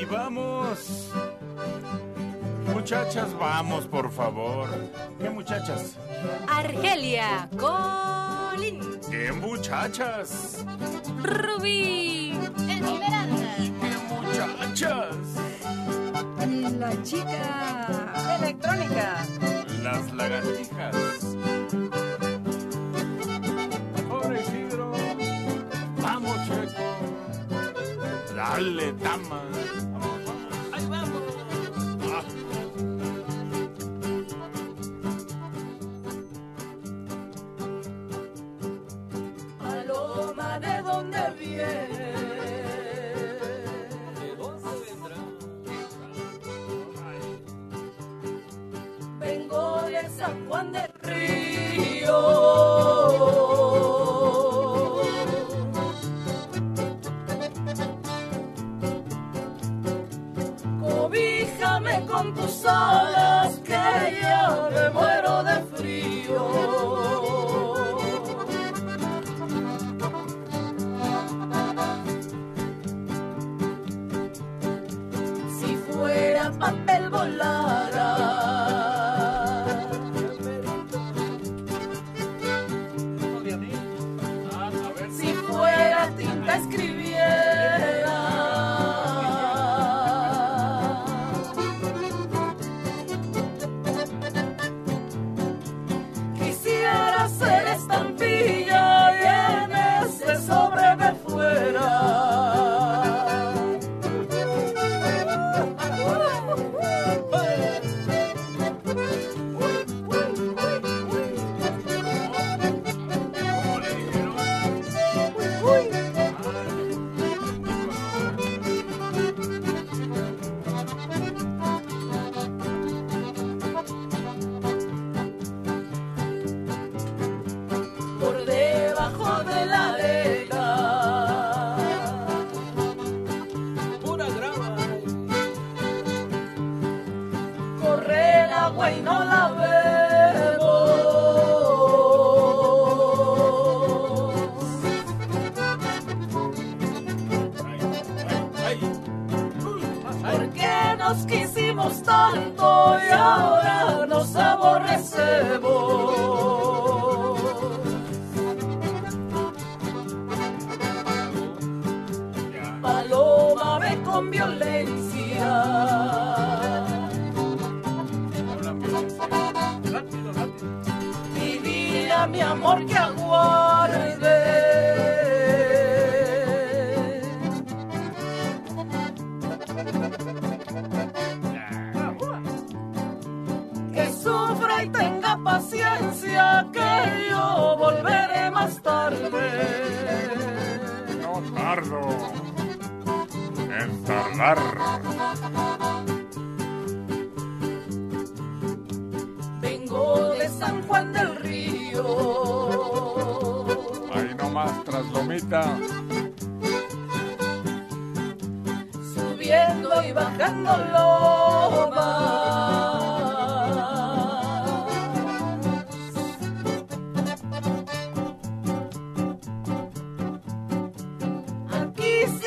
Y vamos. Muchachas, vamos, por favor. ¿Qué muchachas? Argelia, Colín. ¿Qué muchachas? Rubí. Esmeralda. ¿Qué muchachas? La chica electrónica. Las lagartijas. Pobre Isidro. Vamos, Checo. Dale, Tama. Vengo de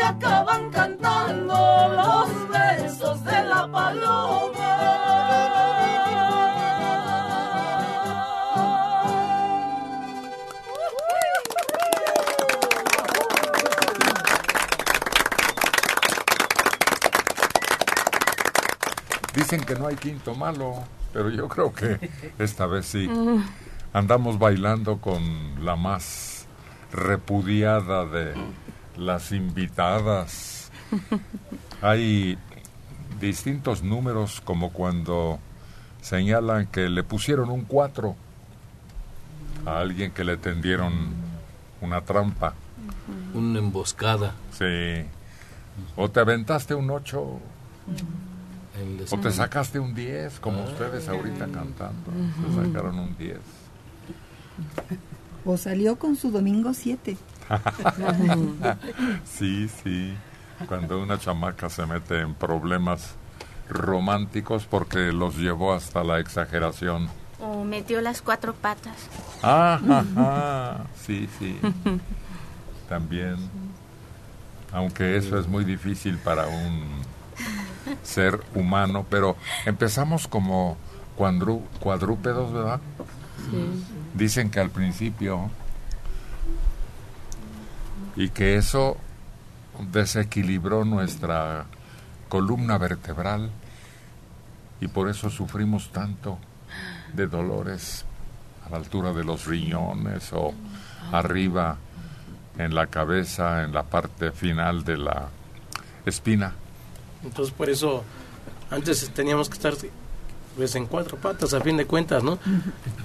acaban cantando los versos de la Dicen que no hay quinto malo, pero yo creo que esta vez sí. Andamos bailando con la más repudiada de las invitadas. Hay distintos números como cuando señalan que le pusieron un 4 a alguien que le tendieron una trampa. Una emboscada. Sí. O te aventaste un 8 El des- o te sacaste un 10, como ustedes ahorita cantando. Se sacaron un 10. O salió con su domingo 7. sí, sí. Cuando una chamaca se mete en problemas románticos porque los llevó hasta la exageración. O metió las cuatro patas. Ah, ajá. Sí, sí. También. Aunque eso es muy difícil para un ser humano, pero empezamos como cuadrúpedos, ¿verdad? Dicen que al principio y que eso desequilibró nuestra columna vertebral y por eso sufrimos tanto de dolores a la altura de los riñones o arriba en la cabeza, en la parte final de la espina. Entonces por eso antes teníamos que estar pues en cuatro patas a fin de cuentas, ¿no?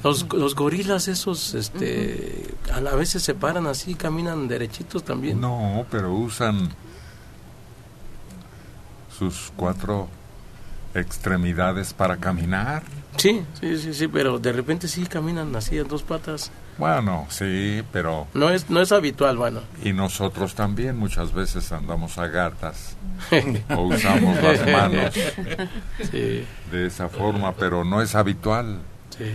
Los, los gorilas esos este a la vez se paran así, caminan derechitos también. No, pero usan sus cuatro extremidades para caminar. Sí, sí, sí, sí, pero de repente sí caminan así en dos patas. Bueno, sí, pero... No es no es habitual, bueno. Y nosotros también muchas veces andamos a gatas o usamos las manos Sí, de esa forma, pero no es habitual. sí.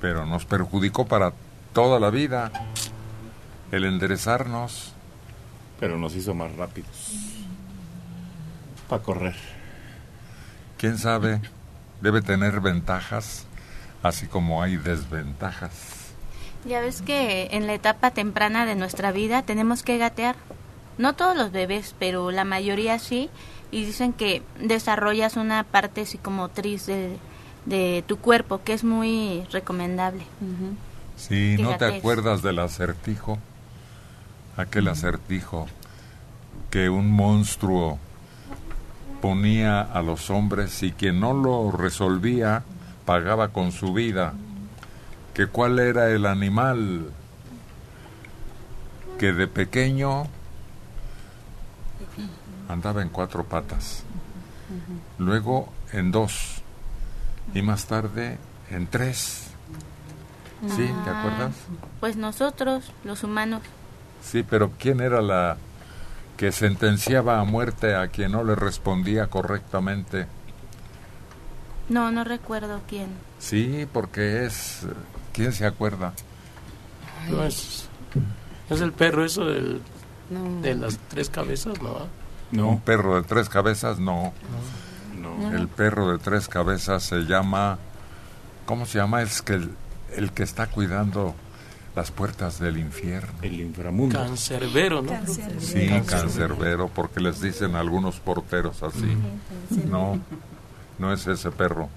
Pero nos perjudicó para toda la vida el enderezarnos. Pero nos hizo más rápidos. Para correr. ¿Quién sabe? Debe tener ventajas, así como hay desventajas. Ya ves que en la etapa temprana de nuestra vida tenemos que gatear. No todos los bebés, pero la mayoría sí. Y dicen que desarrollas una parte psicomotriz de, de tu cuerpo, que es muy recomendable. Si no te acuerdas del acertijo, aquel acertijo que un monstruo ponía a los hombres y quien no lo resolvía pagaba con su vida, que cuál era el animal que de pequeño andaba en cuatro patas, luego en dos y más tarde en tres. ¿Sí? ¿Te Ah, acuerdas? Pues nosotros, los humanos. Sí, pero ¿quién era la que sentenciaba a muerte a quien no le respondía correctamente? No, no recuerdo quién. Sí, porque es... ¿Quién se acuerda? No es es el perro eso del, No. de las tres cabezas, ¿no? Un No, perro de tres cabezas, no. no. El perro de tres cabezas se llama... ¿Cómo se llama? Es que el, el que está cuidando las puertas del infierno. El inframundo. Cancerbero, ¿no? Sí, cancerbero, porque les dicen algunos porteros así. No, no es ese perro.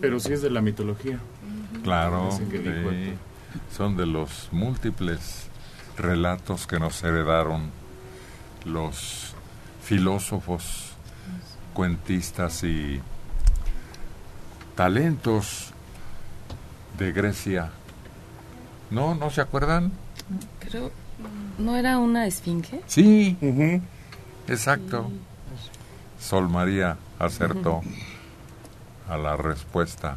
Pero sí es de la mitología. Claro, sí. son de los múltiples relatos que nos heredaron los filósofos, cuentistas y talentos de Grecia. ¿No? ¿No se acuerdan? Creo, ¿no era una esfinge? Sí, exacto. Sol María acertó a la respuesta.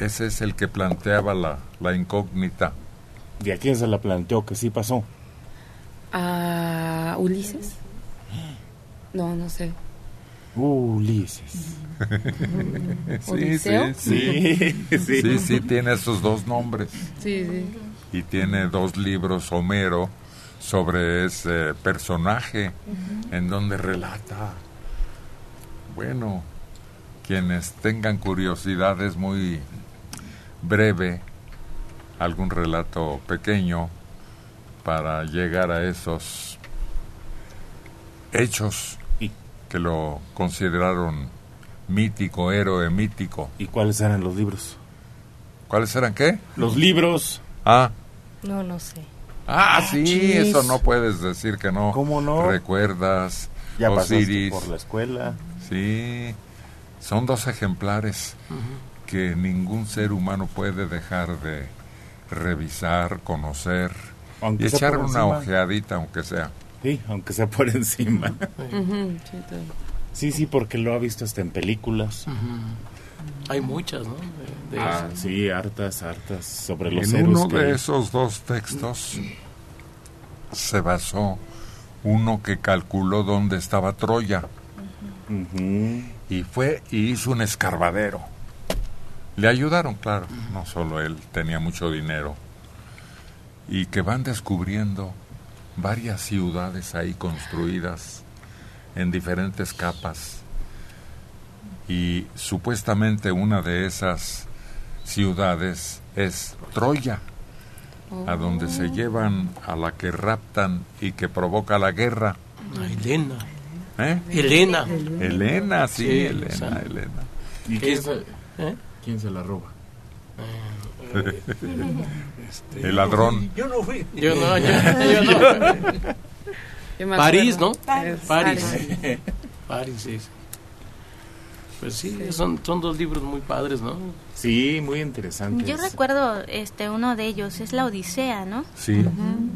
Ese es el que planteaba la, la incógnita. ¿Y a quién se la planteó que sí pasó? ¿A Ulises? No, no sé. Ulises. Sí, ¿Odiseo? sí, sí. Sí, sí. Sí, sí, tiene esos dos nombres. Sí, sí. Y tiene dos libros Homero sobre ese personaje en donde relata. Bueno, quienes tengan curiosidad es muy breve, algún relato pequeño para llegar a esos hechos ¿Y, que lo consideraron mítico, héroe mítico. ¿Y cuáles eran los libros? ¿Cuáles eran qué? Los libros. Ah, No, no sé. ah, sí, chis. eso no puedes decir que no. ¿Cómo no? Recuerdas, Ya pasaste Osiris. por la escuela. Sí, son dos ejemplares que ningún ser humano puede dejar de revisar, conocer Aunque y echar una encima. ojeadita, aunque sea. Sí, aunque sea por encima. Sí. Sí, porque lo ha visto hasta en películas. Hay muchas, ¿no? De- de Ah, sí, hartas, hartas sobre los En héroes uno que- de esos dos textos se basó uno que calculó dónde estaba Troya y fue y hizo un escarbadero. Le ayudaron, claro, no solo él, tenía mucho dinero. Y que van descubriendo varias ciudades ahí construidas en diferentes capas. Y supuestamente una de esas ciudades es Troya, a donde se llevan a la que raptan y que provoca la guerra. A Elena. ¿Eh? Elena. Elena, sí, Sí, Elena. Elena. ¿Y ¿Qué es? se, ¿Eh? Quién se la roba? Este, El ladrón. Yo no fui. Yo no, yo, yo no. París, ¿no? París. París. París, sí. Pues sí, son, son dos libros muy padres, ¿no? Sí, muy interesante. Yo recuerdo este uno de ellos, es la Odisea, ¿no? Sí.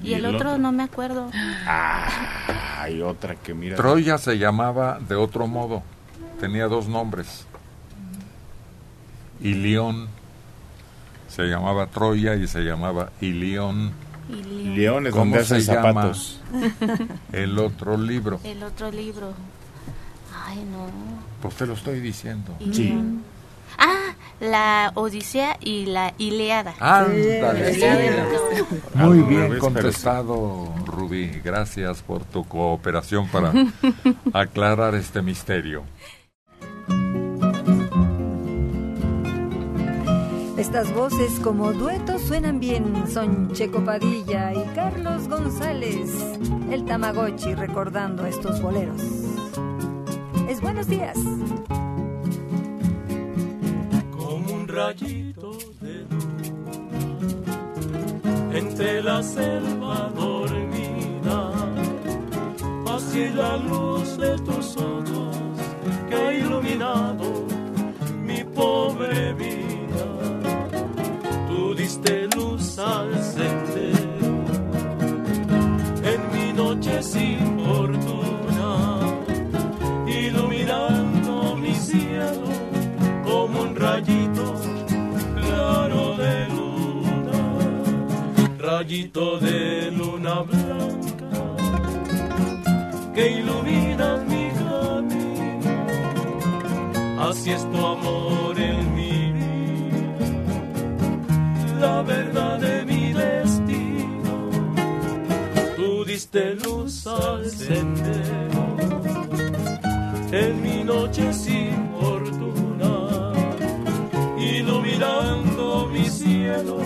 Y, el, otro, no me acuerdo. Ah, hay otra que mira. Troya se llamaba de otro modo. Tenía dos nombres. Ilión se llamaba Troya y se llamaba Ilión. León es ¿Cómo donde hace se llama? zapatos. El otro libro. el otro libro. Ay, no. Pues te lo estoy diciendo. Sí. Ah, la Odisea y la Ileada. Ándale. Sí. Muy bien contestado, Rubí. Gracias por tu cooperación para aclarar este misterio. Estas voces como duetos suenan bien. Son Checo Padilla y Carlos González. El Tamagotchi recordando estos boleros. Es buenos días. como un rayito de luz entre la selva dormida, así la luz de tus ojos que ha iluminado mi pobre vida. Al sendero en mi noche sin fortuna, iluminando mi cielo como un rayito claro de luna, rayito de luna blanca que ilumina mi camino. Así es tu amor verdad de mi destino. Tú diste luz al sendero en mi noche sin fortuna, iluminando mi cielo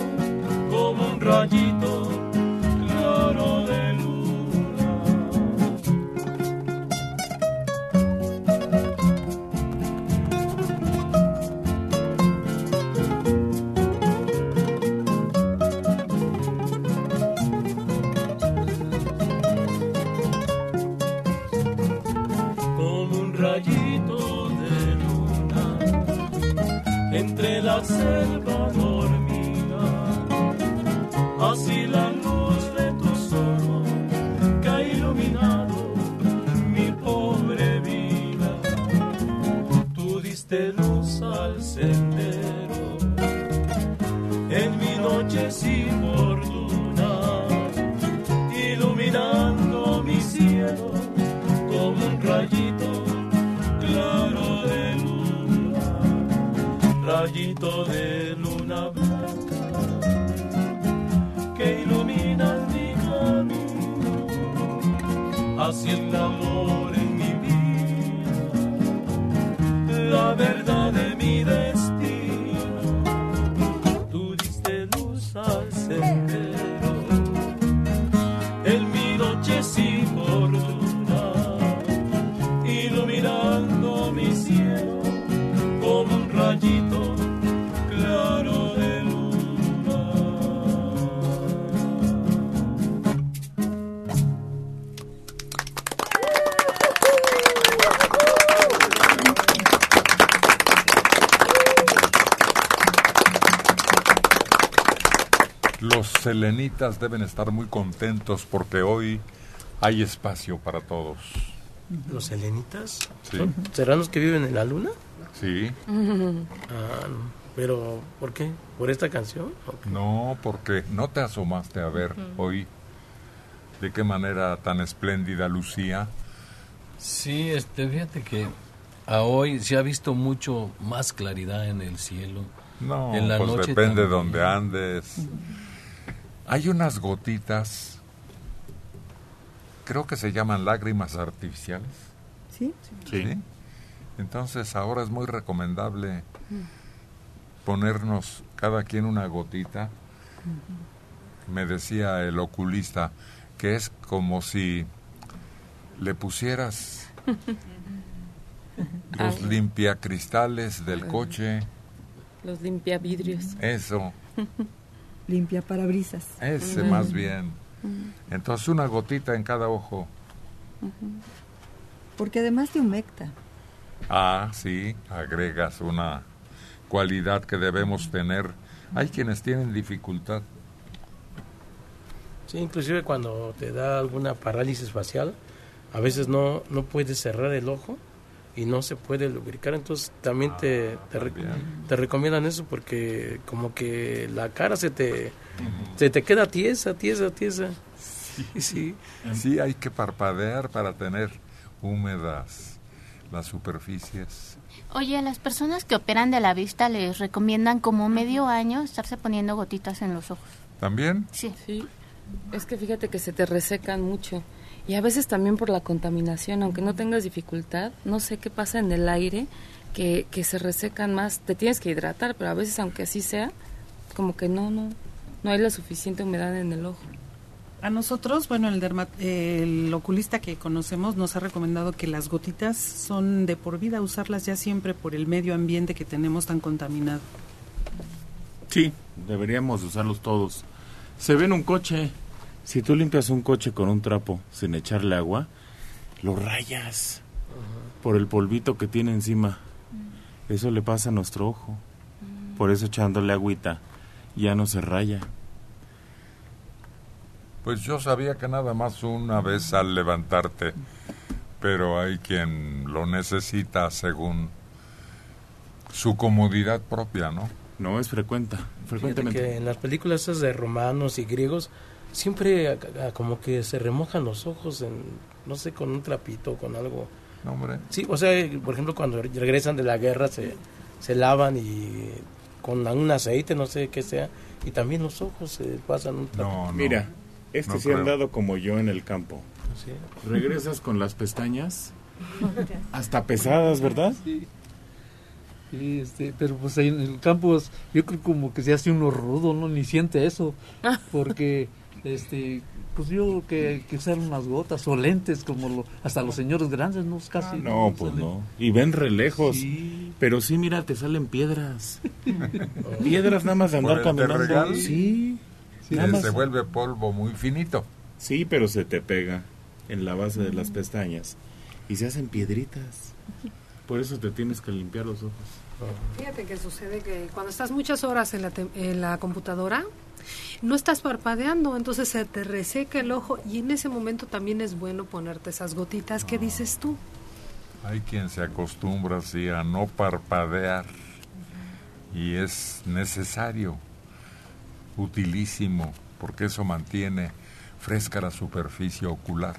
como un rayito selva dormida. Así la luz de tus ojos que ha iluminado mi pobre vida. Tú diste luz al sendero así el deben estar muy contentos porque hoy hay espacio para todos. ¿Los helenitas? Sí. ¿Son- ¿Serán los que viven en la luna? Sí. Ah, no. Pero, ¿por qué? ¿Por esta canción? No, porque no te asomaste a ver hoy de qué manera tan espléndida lucía. Sí, este, fíjate que a hoy se ha visto mucho más claridad en el cielo. No, En la pues noche depende de donde andes. Hay unas gotitas, creo que se llaman lágrimas artificiales, ¿Sí? ¿Sí? Entonces ahora es muy recomendable ponernos cada quien una gotita. Me decía el oculista que es como si le pusieras los limpiacristales del coche. Los limpia vidrios. Eso, Limpia parabrisas. ese más bien. Entonces una gotita en cada ojo. Porque además te humecta. Ah, sí, agregas una cualidad que debemos tener. Hay quienes tienen dificultad. Sí, inclusive cuando te da alguna parálisis facial, a veces no, no puedes cerrar el ojo y no se puede lubricar, entonces también te, te, re- te recomiendan eso porque como que la cara se te, se te queda tiesa, tiesa, tiesa. Sí, sí. Sí, hay que parpadear para tener húmedas las superficies. Oye, a las personas que operan de la vista les recomiendan como medio año estarse poniendo gotitas en los ojos. ¿También? Sí. Sí. Es que fíjate que se te resecan mucho. Y a veces también por la contaminación, aunque no tengas dificultad, no sé qué pasa en el aire, que, que se resecan más. Te tienes que hidratar, pero a veces, aunque así sea, como que no, no, no hay la suficiente humedad en el ojo. A nosotros, bueno, el, derma- el oculista que conocemos nos ha recomendado que las gotitas son de por vida, usarlas ya siempre por el medio ambiente que tenemos tan contaminado. Sí, deberíamos usarlos todos. Se ve en un coche. Si tú limpias un coche con un trapo sin echarle agua, lo rayas por el polvito que tiene encima. Eso le pasa a nuestro ojo. Por eso echándole agüita ya no se raya. Pues yo sabía que nada más una vez al levantarte, pero hay quien lo necesita según su comodidad propia, ¿no? No es frecuente, que en las películas esas de romanos y griegos siempre a- a- como que se remojan los ojos en, no sé, con un trapito, con algo. No, hombre. Sí, o sea, por ejemplo, cuando regresan de la guerra se, se lavan y con un aceite, no sé qué sea, y también los ojos se pasan un trapito. Mira, este no sí ha creo. andado como yo en el campo. Sí. Regresas con las pestañas hasta pesadas, ¿verdad? Sí, este, pero pues ahí en el campo es- yo creo como que se hace uno rudo, ¿no? Ni siente eso. Porque, este, pues yo que que usar unas gotas o lentes como lo, hasta los señores grandes, ¿no? Casi. No, pues sale. no. Y ven re lejos. Sí. Pero sí, mira, te salen piedras. piedras nada más de andar caminando. Sí. que Nada más. se vuelve polvo muy finito. Sí, pero se te pega en la base de las pestañas. Y se hacen piedritas. Por eso te tienes que limpiar los ojos. Fíjate que sucede que cuando estás muchas horas en la, te- en la computadora, no estás parpadeando, entonces se te reseca el ojo y en ese momento también es bueno ponerte esas gotitas que dices tú. Hay quien se acostumbra así a no parpadear y es necesario, utilísimo, porque eso mantiene fresca la superficie ocular.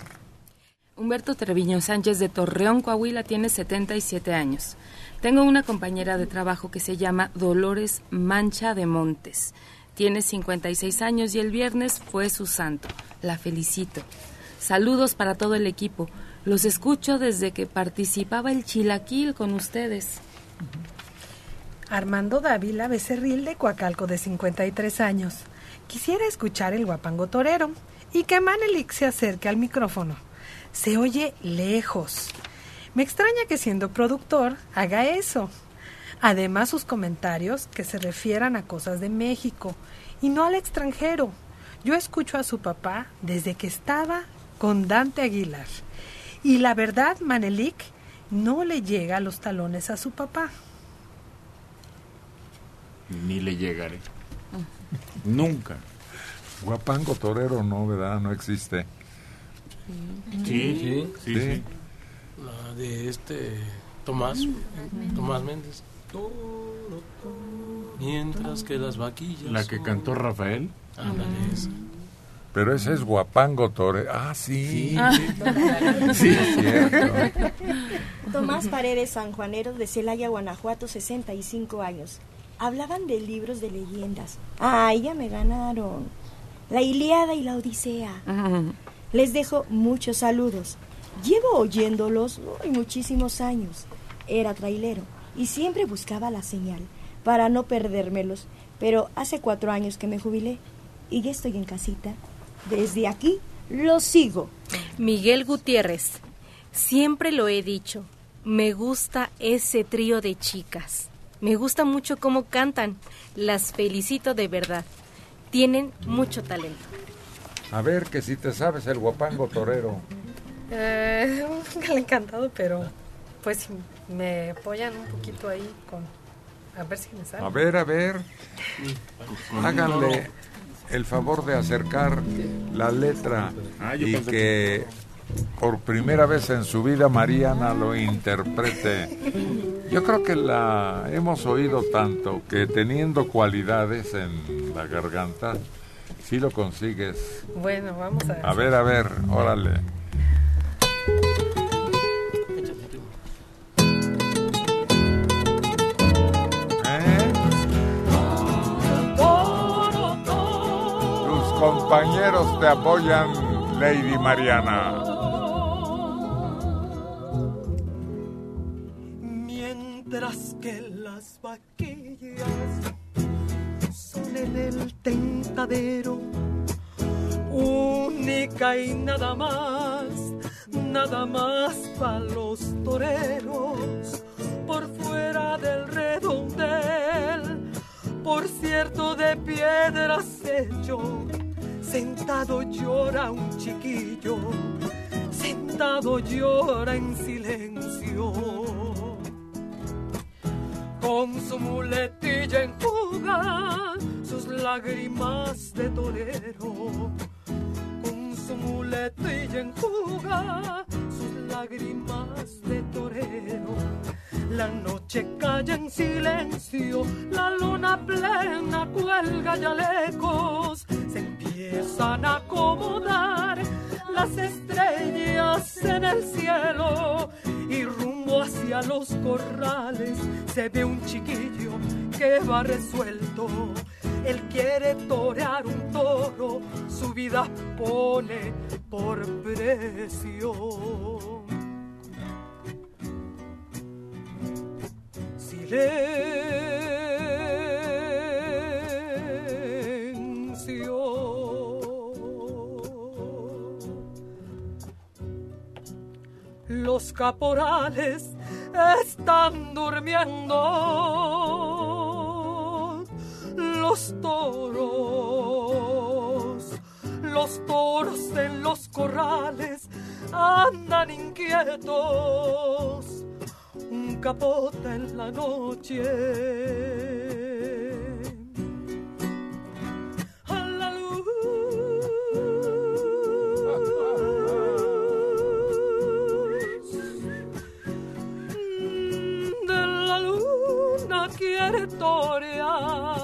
Humberto Treviño Sánchez de Torreón, Coahuila, tiene 77 años. Tengo una compañera de trabajo que se llama Dolores Mancha de Montes. Tiene 56 años y el viernes fue su santo. La felicito. Saludos para todo el equipo. Los escucho desde que participaba el Chilaquil con ustedes. Armando Dávila Becerril de Coacalco de 53 años. Quisiera escuchar el guapango torero y que Manelik se acerque al micrófono. Se oye lejos. Me extraña que siendo productor haga eso. Además sus comentarios que se refieran a cosas de México y no al extranjero. Yo escucho a su papá desde que estaba con Dante Aguilar. Y la verdad, Manelik no le llega a los talones a su papá. Ni le llegaré. Nunca. Guapango torero no, ¿verdad? No existe. Sí, sí, sí. La de este Tomás, Tomás Méndez. Mientras que las vaquillas. La que cantó Rafael. Ándale, esa. Pero ese es Guapango torero. Ah, sí. Sí. Sí, es cierto. Tomás Paredes Sanjuanero de Celaya, Guanajuato, 65 años. Hablaban de libros de leyendas. Ay, ya me ganaron. La Ilíada y la Odisea. Les dejo muchos saludos. Llevo oyéndolos uy, muchísimos años. Era trailero y siempre buscaba la señal para no perdérmelos. Pero hace cuatro años que me jubilé y ya estoy en casita. Desde aquí lo sigo. Miguel Gutiérrez, siempre lo he dicho, me gusta ese trío de chicas. Me gusta mucho cómo cantan. Las felicito de verdad. Tienen mucho talento. A ver, que si te sabes el guapango torero. Eh, nunca le he encantado, pero pues me apoyan un poquito ahí con... A ver si me sale. A ver, a ver. Háganle el favor de acercar la letra Ah, y que por primera vez en su vida Mariana lo interprete. Yo creo que la hemos oído tanto que teniendo cualidades en la garganta, si lo consigues. Bueno, vamos a ver. A ver, a ver, órale. ¿Eh? Tus compañeros te apoyan, Lady Mariana. Mientras que las vaquillas son en el tentadero, única y nada más, nada más para los toreros, por fuera del redondel, por cierto de piedras hecho, sentado llora un chiquillo, sentado llora en silencio con su muletilla enjuga sus lágrimas de torero. Con su muletilla enjuga sus lágrimas de torero. La noche calla en silencio, la luna plena cuelga ya lejos. Se empiezan a acomodar las estrellas en el cielo y hacia los corrales se ve un chiquillo que va resuelto. Él quiere torear un toro, su vida pone por precio. Silencio. Los caporales están durmiendo. Los toros, los toros en los corrales andan inquietos. Un capote en la noche. Quiere torear.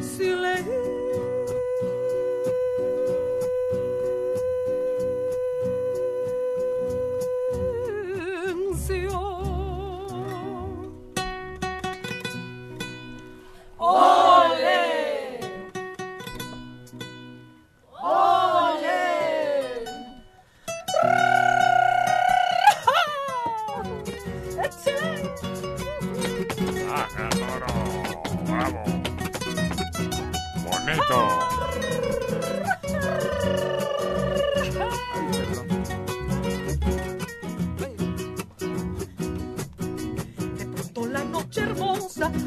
Silencio.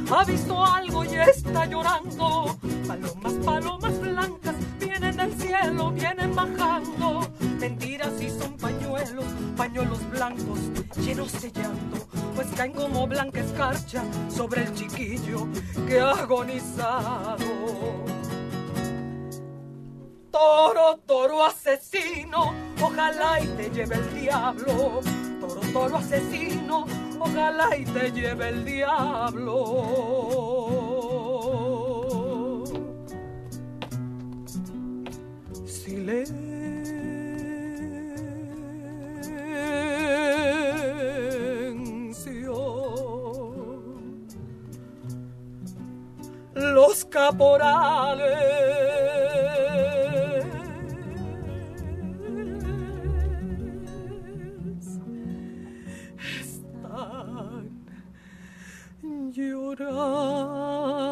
Ha visto algo y está llorando. Palomas, palomas blancas vienen del cielo, vienen bajando. Mentiras y son pañuelos, pañuelos blancos llenos de llanto, pues caen como blanca escarcha sobre el chiquillo que ha agonizado. Toro, toro asesino, ojalá y te lleve el diablo. Toro, toro asesino, ojalá y te lleve el diablo. Silencio. Los caporales llorar.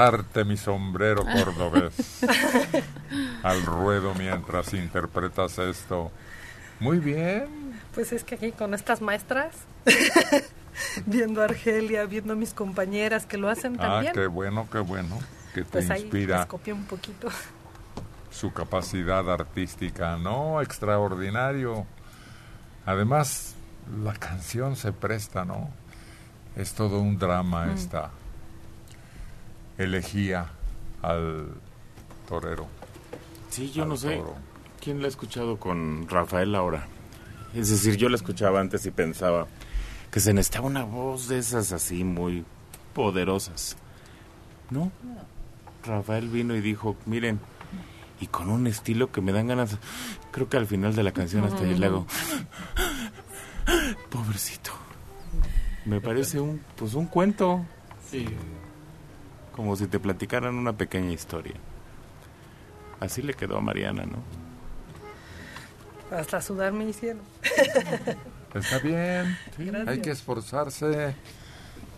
De aventarte mi sombrero cordobés al ruedo mientras interpretas esto. Muy bien. Pues es que aquí con estas maestras, viendo a Argelia, viendo a mis compañeras que lo hacen Ah, también, qué bueno, qué bueno. Que te pues ahí inspira les copié un poquito. su capacidad artística. No, extraordinario. Además, la canción se presta, ¿no? Es todo un drama Mm. esta elegía al torero. Sí, yo no sé toro. quién la ha escuchado con Rafael ahora. Es decir, yo la escuchaba antes y pensaba que se necesitaba una voz de esas así muy poderosas. ¿No? Rafael vino y dijo, miren, y con un estilo que me dan ganas, creo que al final de la canción hasta yo le hago, pobrecito. Me parece un, pues un cuento. Como si te platicaran una pequeña historia. Así le quedó a Mariana, ¿no? Hasta sudar me hicieron. Está bien. Hay que esforzarse.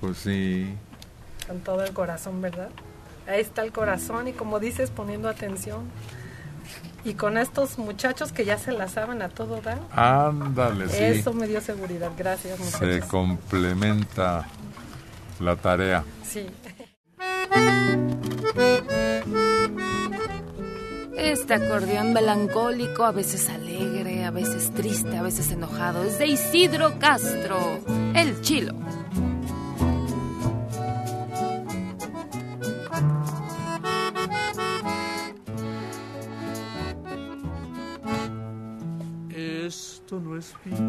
Pues sí. Con todo el corazón, ¿verdad? Ahí está el corazón y como dices, poniendo atención. Y con estos muchachos que ya se la saben a todo dar. Ándale, sí. Eso me dio seguridad. Gracias, Se muchachos. complementa la tarea. Sí. Este acordeón melancólico, a veces alegre, a veces triste, a veces enojado, es de Isidro Castro, el chilo. Esto no es vida.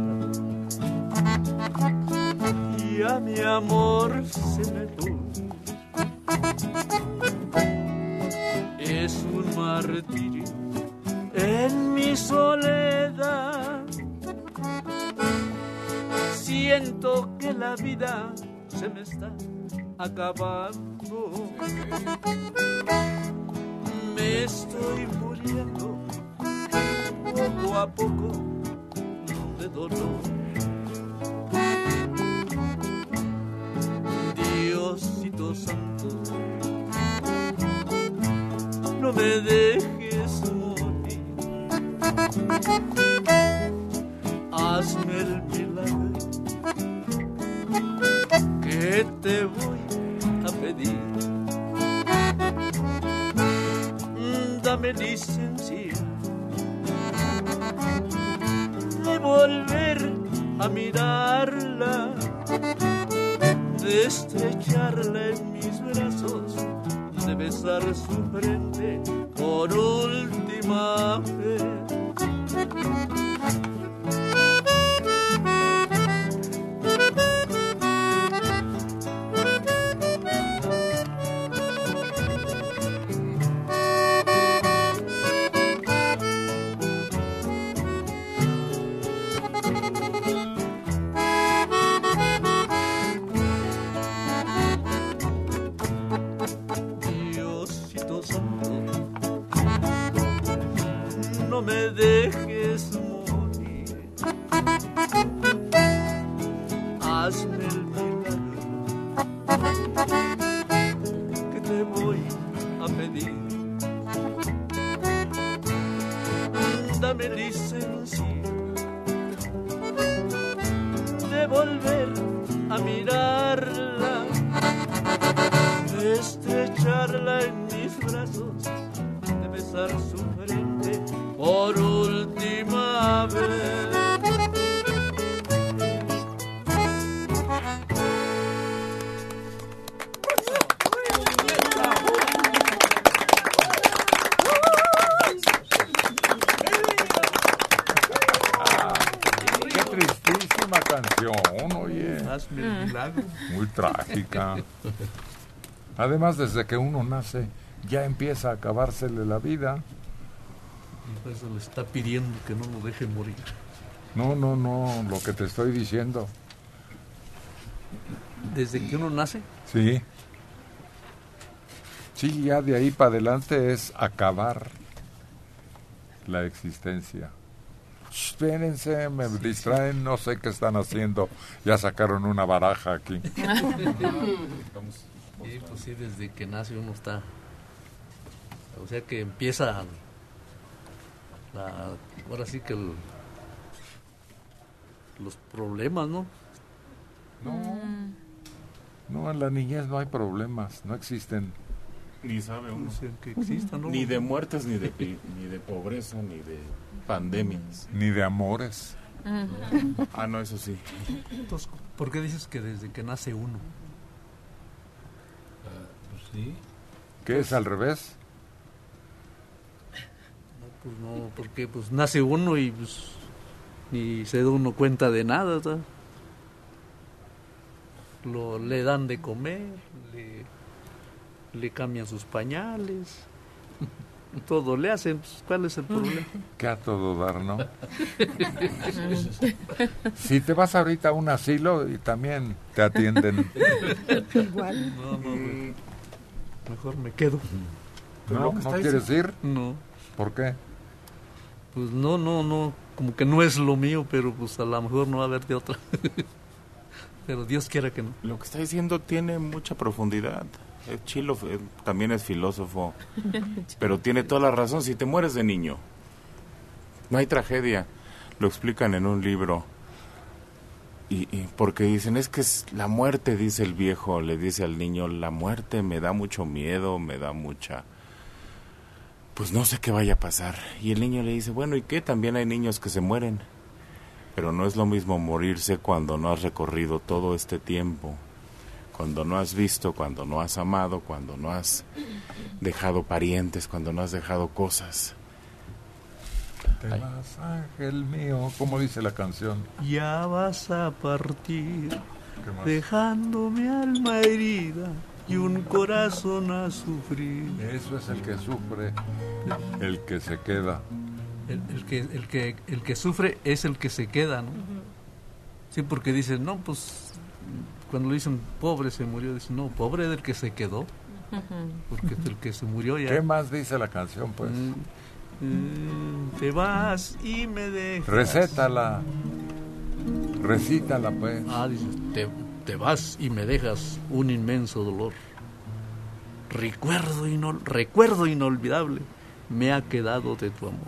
Y a mi amor se me fue. Es un martirio en mi soledad. Siento que la vida se me está acabando. Me estoy muriendo poco a poco de dolor. Diosito santo, no me dejes morir. Hazme el milagro que te voy a pedir. Dame licencia de volver a mirarla, de estrecharla en mis brazos, de besar su frente por última vez. Me dejes morir. Hazme el milagro que te voy a pedir. Dame licencia de volver a mirarla de estrecharla en mis brazos, de besar su frente Además, desde que uno nace, ya empieza a acabársele la vida. Y eso le está pidiendo que no lo deje morir. No, no, no, lo que te estoy diciendo. Desde que uno nace, Sí. Sí, ya de ahí para adelante es acabar la existencia. Espérense, me distraen, no sé qué están haciendo. Ya sacaron una baraja aquí. Sí, pues sí, desde que nace uno está. O sea que empieza. La, ahora sí que el- los problemas, ¿no? No. No, en la niñez no hay problemas, no existen. Ni sabe uno. No sé que existan, ¿no? Ni de muertes, ni de, pi- ni de pobreza, ni de pandemias. Ni de amores. Ah, no, eso sí. Entonces, ¿por qué dices que desde que nace uno? Sí. ¿Qué es al revés? Pues no, porque pues nace uno y pues ni se da uno cuenta de nada, ¿verdad? Lo, le dan de comer, le, le cambian sus pañales, todo le hacen, pues, ¿cuál es el problema? Que a todo dar, ¿no? Si te vas ahorita a un asilo y también te atienden. Igual. No, no, mejor me quedo. ¿No? ¿No quieres ir? No. ¿Por qué? Pues no, no, no, como que no es lo mío, pero pues a lo mejor no va a haber de otra. pero Dios quiera que no. Lo que está diciendo tiene mucha profundidad. Chilo eh, también es filósofo, pero tiene toda la razón. Si te mueres de niño, no hay tragedia. Lo explican en un libro. Y, y porque dicen, es que es la muerte, dice el viejo, le dice al niño, la muerte me da mucho miedo, me da mucha... Pues no sé qué vaya a pasar. Y el niño le dice, bueno, ¿y qué? También hay niños que se mueren. Pero no es lo mismo morirse cuando no has recorrido todo este tiempo, cuando no has visto, cuando no has amado, cuando no has dejado parientes, cuando no has dejado cosas. Te vas, ángel mío, como dice la canción. Ya vas a partir, ¿Qué más? dejando mi alma herida y un corazón a sufrir. Eso es el que sufre, el que se queda. El, el que, el, que, el que sufre es el que se queda, ¿no? Sí, porque dicen, no, pues cuando le dicen pobre se murió, dicen, no, pobre del que se quedó, porque el que se murió ya. ¿Qué más dice la canción, pues? Mm, te vas y me dejas. Recétala. Recítala, pues. Ah, dices, te, te vas y me dejas un inmenso dolor. Recuerdo, inol- recuerdo inolvidable me ha quedado de tu amor.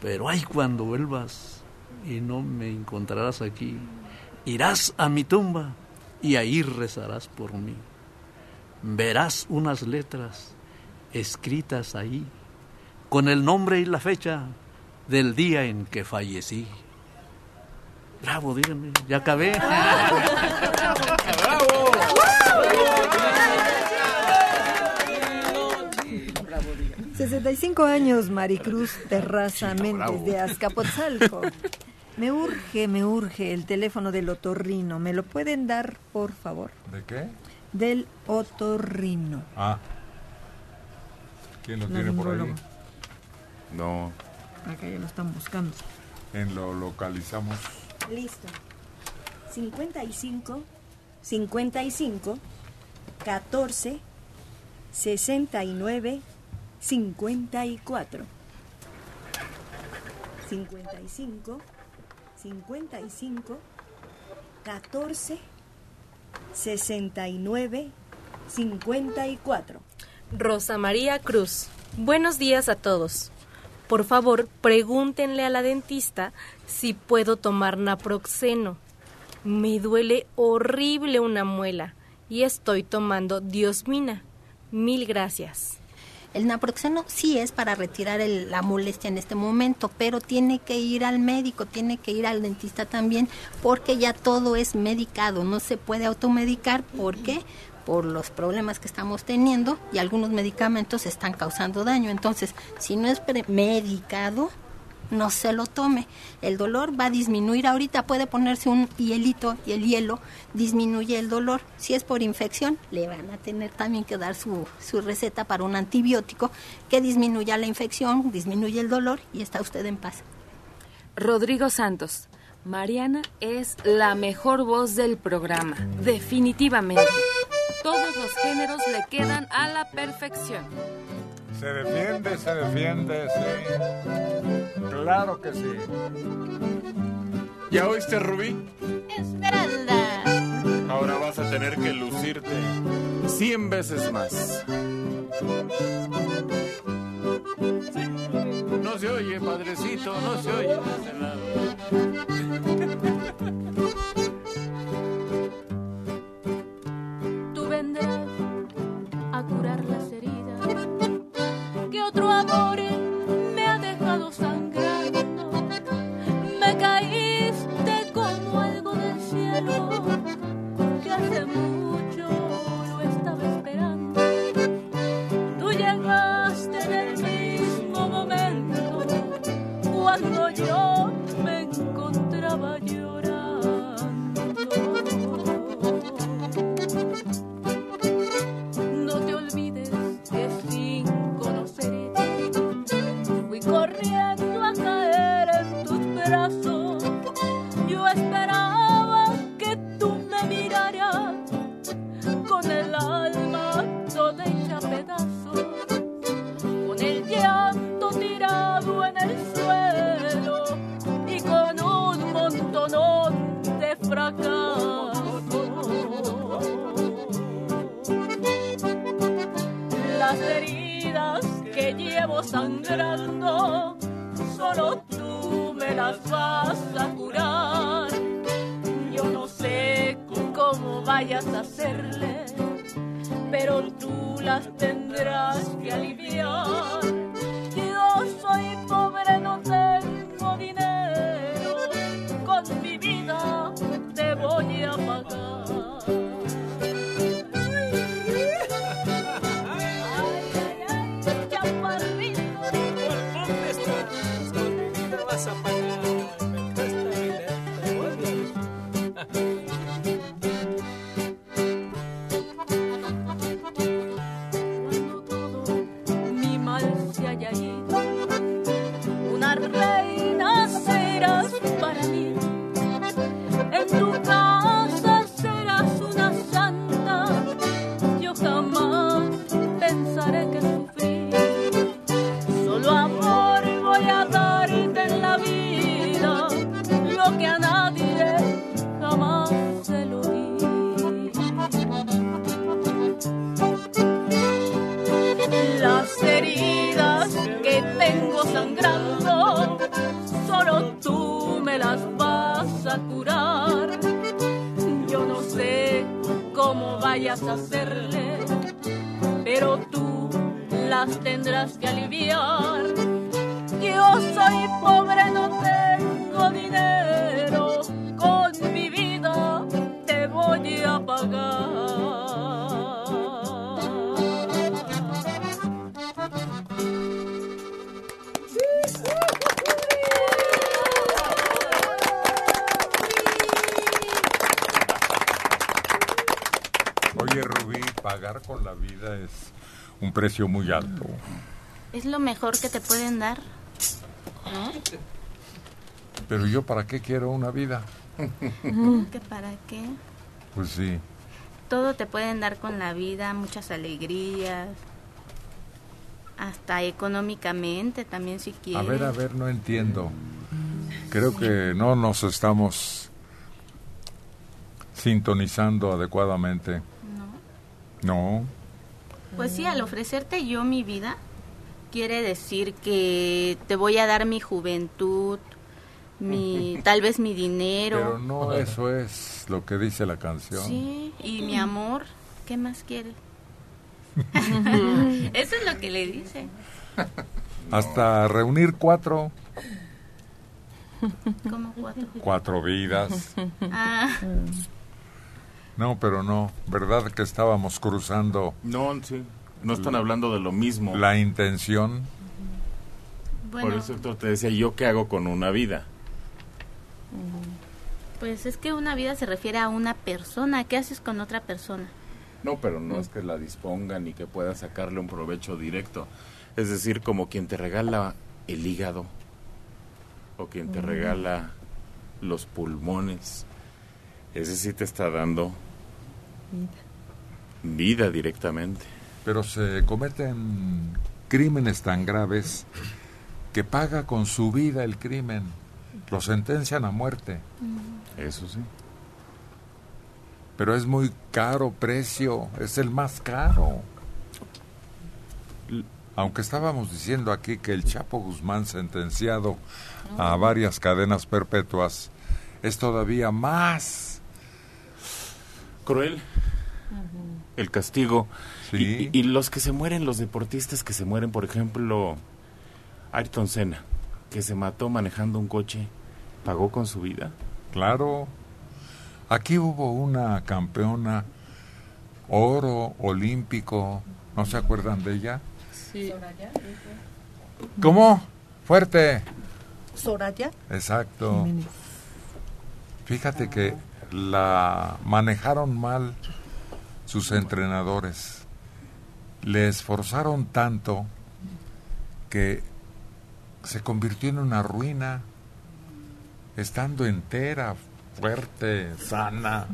Pero ay, cuando vuelvas y no me encontrarás aquí, irás a mi tumba y ahí rezarás por mí. Verás unas letras escritas ahí con el nombre y la fecha del día en que fallecí. Bravo, díganme, ya acabé. ¡Bravo! 65 años, Maricruz Terraza Méndez bravo. de Azcapotzalco. Me urge, me urge el teléfono del otorrino. ¿Me lo pueden dar, por favor? ¿De qué? Del otorrino. Ah. ¿Quién lo tiene por ahí? No. Acá ya lo están buscando. En lo localizamos. Listo. 55, 55, 14, 69, 54. 55, 55, 14, 69, 54. Rosa María Cruz. Buenos días a todos. Por favor, pregúntenle a la dentista si puedo tomar naproxeno. Me duele horrible una muela y estoy tomando diosmina. Mil gracias. El naproxeno sí es para retirar la molestia en este momento, pero tiene que ir al médico, tiene que ir al dentista también, porque ya todo es medicado, no se puede automedicar, ¿por qué? Por los problemas que estamos teniendo y algunos medicamentos están causando daño. Entonces, si no es medicado, no se lo tome. El dolor va a disminuir. Ahorita puede ponerse un hielito y el hielo disminuye el dolor. Si es por infección, le van a tener también que dar su, su receta para un antibiótico que disminuya la infección, disminuye el dolor y está usted en paz. Rodrigo Santos. Mariana es la mejor voz del programa, definitivamente. Todos los géneros le quedan a la perfección. Se defiende, se defiende, sí. Claro que sí. ¿Ya oíste, Rubí? Esmeralda. Ahora vas a tener que lucirte cien veces más. No se oye, padrecito, no se oye. A curar las heridas que otro amor me ha dejado sangrando. Me caíste como algo del cielo que hace mucho lo estaba esperando. Tú llegaste en el mismo momento cuando yo que llevo sangrando, solo tú me las vas a curar. Yo no sé cómo vayas a hacerle, pero tú las tendrás que aliviar. Cómo vayas precio muy alto. Es lo mejor que te pueden dar. ¿No? Pero yo, ¿para qué quiero una vida? ¿Que para qué? Pues sí. Todo te pueden dar con la vida, muchas alegrías. Hasta económicamente también si A quieres. ver, a ver, no entiendo. Creo que no nos estamos sintonizando adecuadamente. No. Pues sí, al ofrecerte yo mi vida, quiere decir que te voy a dar mi juventud, mi tal vez mi dinero. Pero no eso es lo que dice la canción. Sí, y mi amor, ¿qué más quieres? Eso es lo que le dice. Hasta reunir cuatro, ¿Cómo cuatro? cuatro vidas. Ah, No, pero no. ¿Verdad que estábamos cruzando No, sí. No están hablando de lo mismo. la intención? Bueno. Por eso Héctor te decía, ¿yo qué hago con una vida? Pues es que una vida se refiere a una persona. ¿Qué haces con otra persona? No, pero no es que la disponga ni que pueda sacarle un provecho directo. Es decir, como quien te regala el hígado o quien te regala los pulmones. Ese sí te está dando vida directamente. Pero se cometen crímenes tan graves que paga con su vida el crimen. Lo sentencian a muerte. Eso sí. Pero es muy caro precio, es el más caro. Aunque estábamos diciendo aquí que el Chapo Guzmán sentenciado a varias cadenas perpetuas es todavía más Cruel. El castigo. Sí. Y, y los que se mueren, los deportistas que se mueren, por ejemplo, Ayrton Senna, que se mató manejando un coche, pagó con su vida. Claro. Aquí hubo una campeona oro olímpico, ¿no se acuerdan de ella? Sí. ¿Cómo? Fuerte. Soraya. Exacto. Fíjate que la manejaron mal sus entrenadores. Le esforzaron tanto que se convirtió en una ruina, estando entera, fuerte, sana.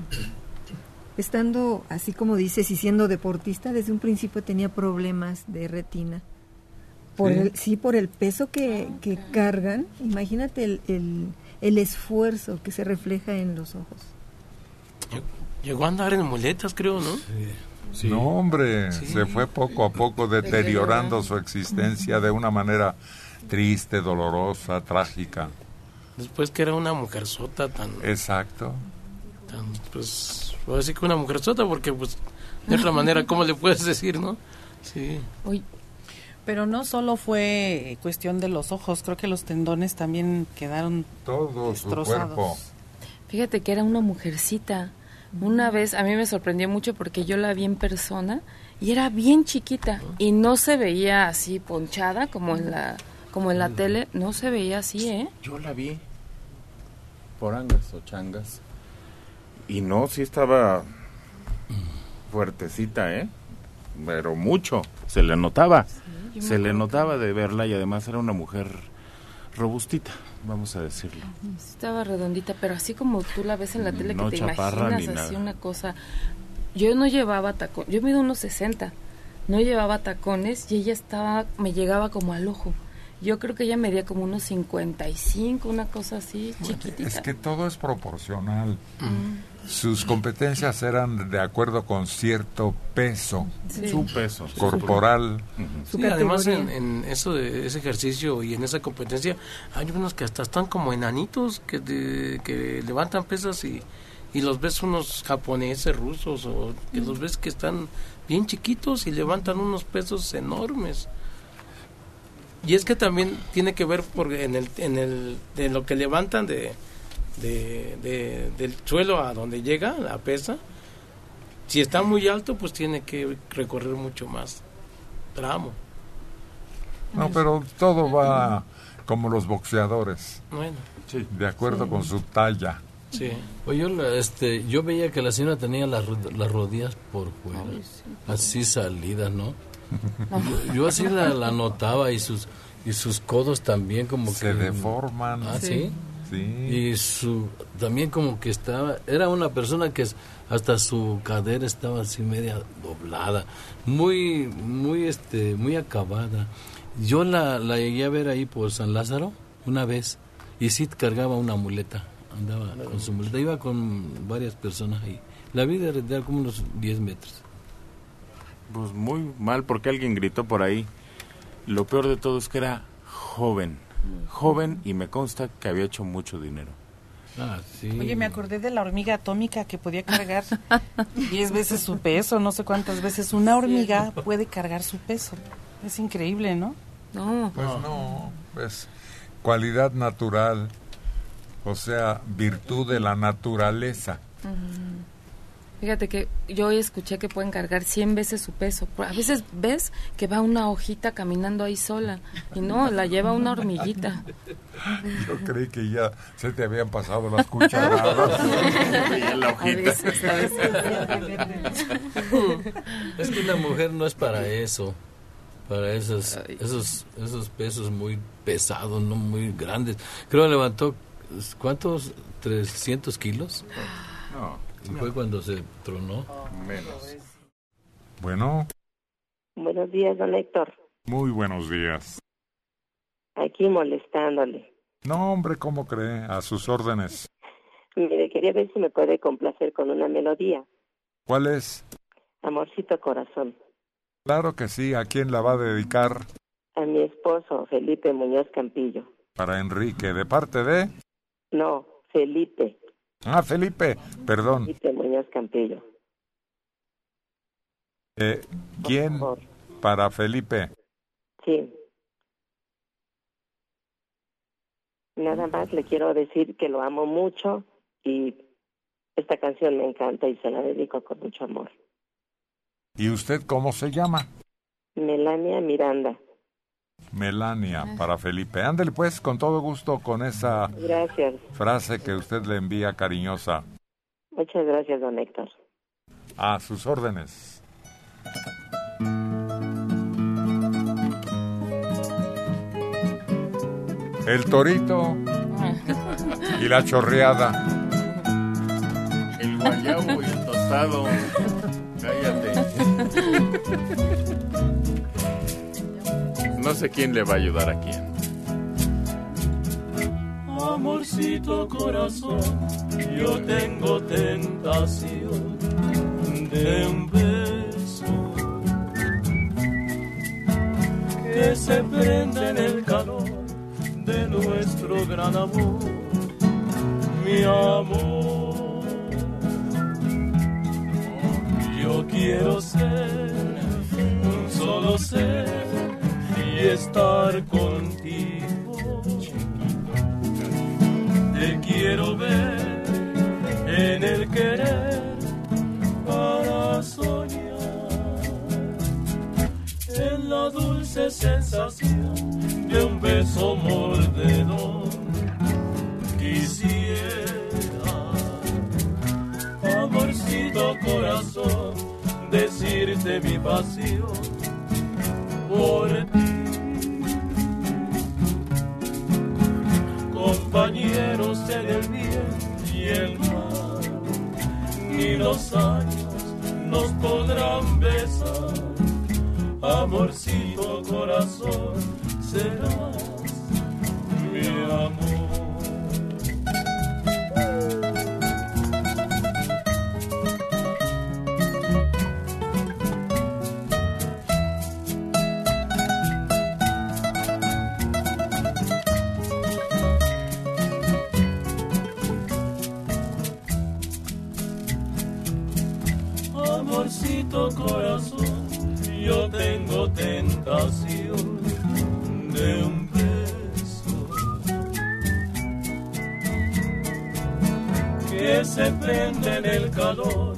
Estando, así como dices, y siendo deportista, desde un principio tenía problemas de retina. Por Sí. el, sí, por el peso que, que cargan. Imagínate el, el, el esfuerzo que se refleja en los ojos. Llegó a andar en muletas, creo, ¿no? No, hombre, Sí. se fue poco a poco deteriorando su existencia de una manera triste, dolorosa, trágica. Después que era una mujer sota tan, Exacto. tan pues, puedo decir que una mujer sota porque, pues, de otra manera, ¿cómo le puedes decir, no? Sí. Pero no solo fue cuestión de los ojos, creo que los tendones también quedaron todo destrozados. Fíjate que era una mujercita. Una vez a mí me sorprendió mucho porque yo la vi en persona y era bien chiquita y no se veía así ponchada como en la como en la tele, no se veía así, ¿eh? Yo la vi por angas o changas. Y no, sí estaba fuertecita, ¿eh? Pero mucho. Se le notaba. se le notaba de verla y además era una mujer robustita, vamos a decirlo. Estaba redondita, pero así como tú la ves en la tele No que te chaparra imaginas así nada. una cosa. Yo no llevaba tacón, yo mido unos 60. No llevaba tacones y ella estaba me llegaba como al ojo. Yo creo que ella medía como unos 55, una cosa así, chiquitita. Es que todo es proporcional. Mm. Sus competencias eran de acuerdo con cierto peso. Sí. Su peso. Corporal. Sí, además en, en eso de ese ejercicio y en esa competencia hay unos que hasta están como enanitos que, de- que levantan pesas y, y los ves unos japoneses, rusos o que los ves que están bien chiquitos y levantan unos pesos enormes. Y es que también tiene que ver por en el en el de lo que levantan de, de, de- del suelo a donde llega la pesa. Si está muy alto, pues tiene que recorrer mucho más tramo. No, pero todo va como los boxeadores. Bueno. De acuerdo Sí. con su talla. Sí. Pues yo, este, yo veía que la señora tenía las, las rodillas por fuera, así salidas, ¿no? Yo, yo así la, la notaba y sus y sus codos también como Se que deforman. Ah, sí. Sí. Y su también como que estaba era una persona que hasta su cadera estaba así media doblada, muy muy este muy acabada. Yo la, la llegué a ver ahí por San Lázaro una vez y sí cargaba una muleta, andaba con su muleta, iba con varias personas ahí. La vi de, de como unos 10 metros. Pues muy mal porque alguien gritó por ahí. Lo peor de todo es que era joven. Joven y me consta que había hecho mucho dinero. Ah, sí. Oye, me acordé de la hormiga atómica que podía cargar 10 veces su peso, no sé cuántas veces. Una hormiga puede cargar su peso. Es increíble, ¿no? No. Pues no, es cualidad natural, o sea, virtud de la naturaleza. Fíjate que yo hoy escuché que pueden cargar 100 veces su peso. A veces ves que va una hojita caminando ahí sola y no, la lleva una hormiguita. Yo creí que ya se te habían pasado las cucharadas. Veía la hojita. A veces, a veces. Es que una mujer no es para eso, para esos, esos, esos pesos muy pesados, no muy grandes. Creo que levantó, ¿cuántos? ¿300 kilos? No. Y fue cuando se tronó. Menos. Bueno, Buenos días, don Héctor. muy buenos días. Aquí molestándole. No, hombre, ¿cómo cree? A sus órdenes. Mire, quería ver si me puede complacer con una melodía. ¿Cuál es? Amorcito corazón. Claro que sí. ¿A quién la va a dedicar? A mi esposo, Felipe Muñoz Campillo. Para Enrique. ¿De parte de? No, Felipe. Ah, Felipe. Perdón. Felipe Muñoz Campillo. Eh, ¿Quién? Para Felipe. Sí. Nada más le quiero decir que lo amo mucho y esta canción me encanta y se la dedico con mucho amor. ¿Y usted cómo se llama? Melania Miranda. Melania, para Felipe. Ándele pues, con todo gusto, con esa Gracias. frase que usted le envía cariñosa. Muchas gracias, don Héctor. A sus órdenes. El torito y la chorreada. El guayabo y el tostado. Cállate. No sé quién le va a ayudar a quién. Amorcito corazón, yo tengo tentación de un beso que se prende en el calor de nuestro gran amor, mi amor. Yo quiero ser un solo ser estar contigo. Te quiero ver en el querer para soñar en la dulce sensación de un beso mordedor. Quisiera, amorcito corazón, decirte mi pasión por ti. Compañeros en el bien y el mal, ni los años nos podrán besar. Amorcito corazón, serás Amorcito corazón, yo tengo tentación de un beso. Que se prende en el calor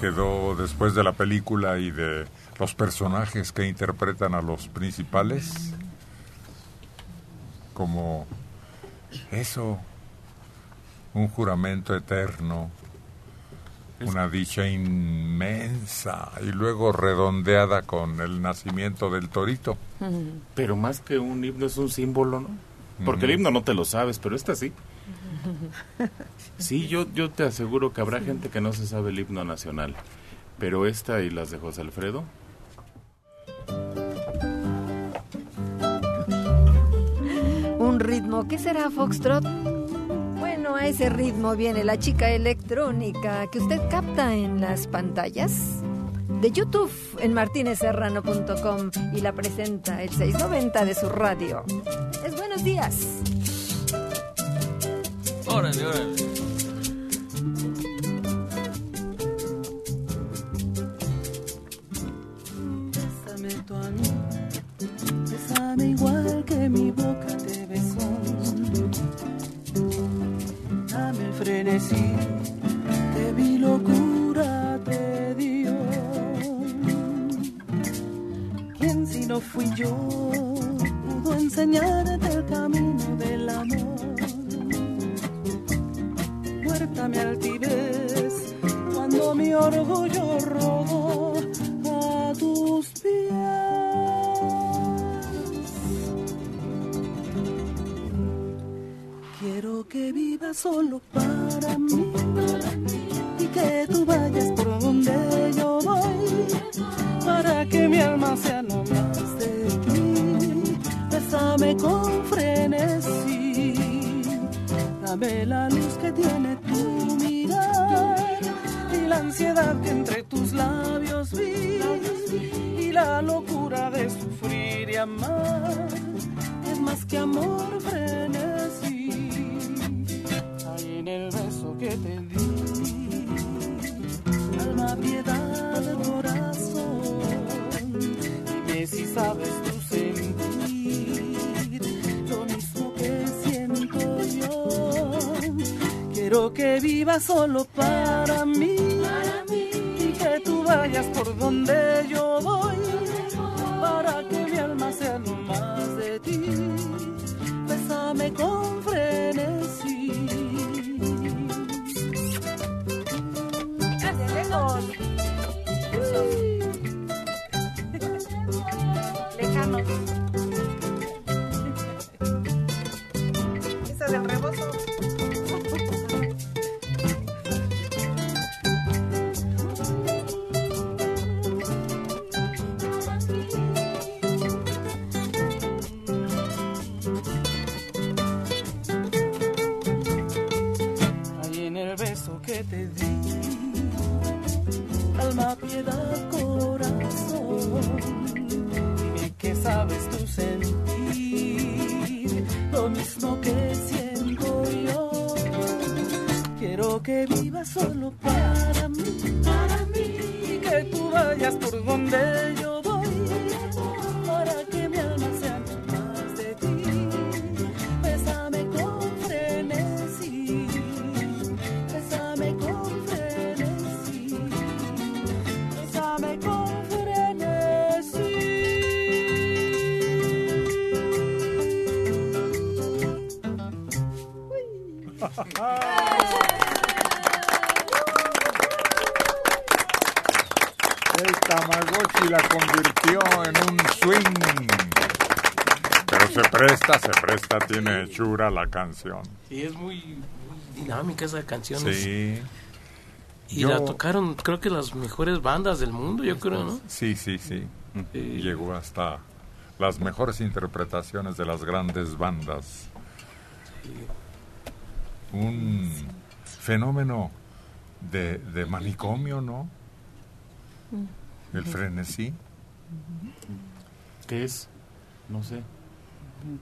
Quedó después de la película y de los personajes que interpretan a los principales como eso, un juramento eterno, una dicha inmensa y luego redondeada con el nacimiento del torito. Pero más que un himno es un símbolo, ¿no? Porque el himno no te lo sabes, pero esta sí. Sí, yo, yo te aseguro que habrá gente que no se sabe el himno nacional, pero esta y las de José Alfredo. Un ritmo, ¿qué será Foxtrot? Bueno, a ese ritmo viene la chica electrónica que usted capta en las pantallas de YouTube en martinezserrano.com y la presenta el 690 de su radio. Es buenos días. Órale, órale. Bésame tú a mí, bésame igual que mi boca te besó. Dame el frenesí que mi locura te dio. ¿Quién si no fui yo pudo enseñarte el camino del amor? Muerta mi altivez cuando mi orgullo rodó a tus pies. Quiero que vivas solo para mí y que tú vayas por donde yo voy para que mi alma sea no más de ti. Bésame con dame la luz que tiene tu mirar y la ansiedad que entre tus labios vi y la locura de sufrir y amar. Es más que amor frenesí. Hay en el beso que te di alma piedad corazón. Dime si sabes quiero que vivas solo para mí y que tú vayas por donde yo voy para que mi alma sea no más de ti. Bésame con frenesí. Que te di. Alma piedad corazón. Dime que sabes tú sentir. Lo mismo que siento yo. Quiero que vivas solo para mí. Para mí. Y que tú vayas por donde yo El Tamagotchi la convirtió en un swing. Pero se presta, se presta, tiene hechura la canción. Y es muy, dinámica esa canción. Sí. Y Yo- la tocaron, creo que las mejores bandas del mundo, yo creo, ¿no? Sí, sí, sí. Llegó hasta las mejores interpretaciones de las grandes bandas. Un fenómeno de, de manicomio, ¿no? El frenesí. ¿Qué es? No sé.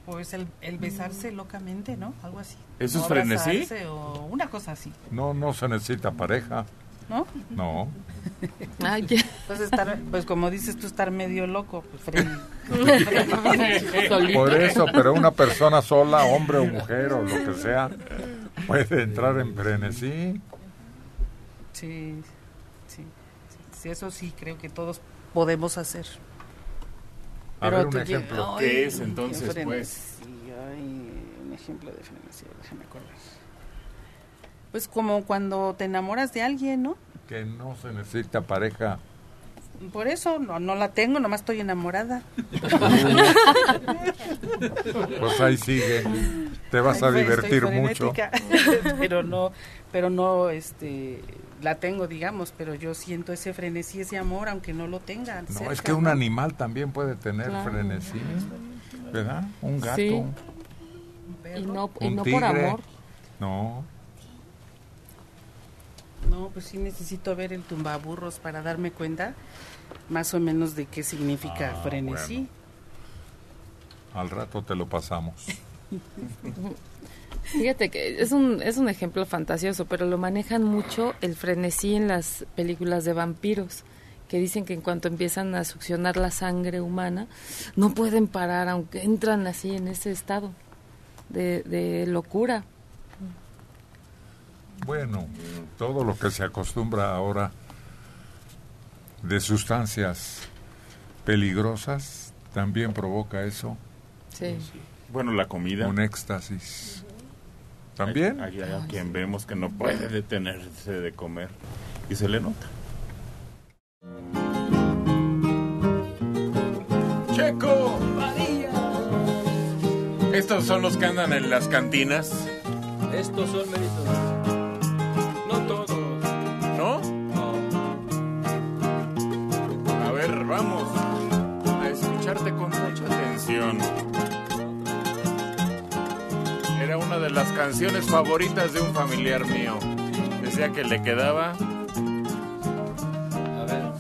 Pues el, el besarse locamente, ¿no? Algo así. ¿Eso es O frenesí? O una cosa así, No, no se necesita pareja. ¿no? No. Pues, estar, pues como dices tú, estar medio loco. Pues, fren- Por eso, pero una persona sola, hombre o mujer o lo que sea, puede entrar en frenesí. Sí, sí, sí, eso sí creo que todos podemos hacer. A ver, un ejemplo. Ay, ¿Qué es entonces, pues? ay, un ejemplo de frenesí, déjame acordar. Pues como cuando te enamoras de alguien, ¿no? Que no se necesita pareja. Por eso no, no la tengo, nomás estoy enamorada. Pues ahí sigue. Te vas a divertir mucho. pero no, pero no, este, la tengo, digamos, pero yo siento ese frenesí, ese amor, aunque no lo tenga. No, cerca, es que un ¿no? animal también puede tener Claro. frenesí, ¿verdad? Un gato, Sí. Y no, y un no tigre. por amor. No, No, pues sí necesito ver el tumbaburros para darme cuenta más o menos de qué significa Ah, frenesí. al rato te lo pasamos. Fíjate que es un, es un ejemplo fantasioso, pero lo manejan mucho el frenesí en las películas de vampiros, que dicen que en cuanto empiezan a succionar la sangre humana, no pueden parar, aunque entran así en ese estado de, de locura. Bueno, todo lo que se acostumbra ahora de sustancias peligrosas también provoca eso. Sí. Bueno, la comida. Un éxtasis. ¿También? Hay, hay a quien vemos que no puede detenerse de comer y se le nota. Checo. Estos son los que andan en las cantinas. Estos son méritos. Vamos a escucharte con mucha atención. Era una de las canciones favoritas de un familiar mío. Decía que le quedaba. A ver.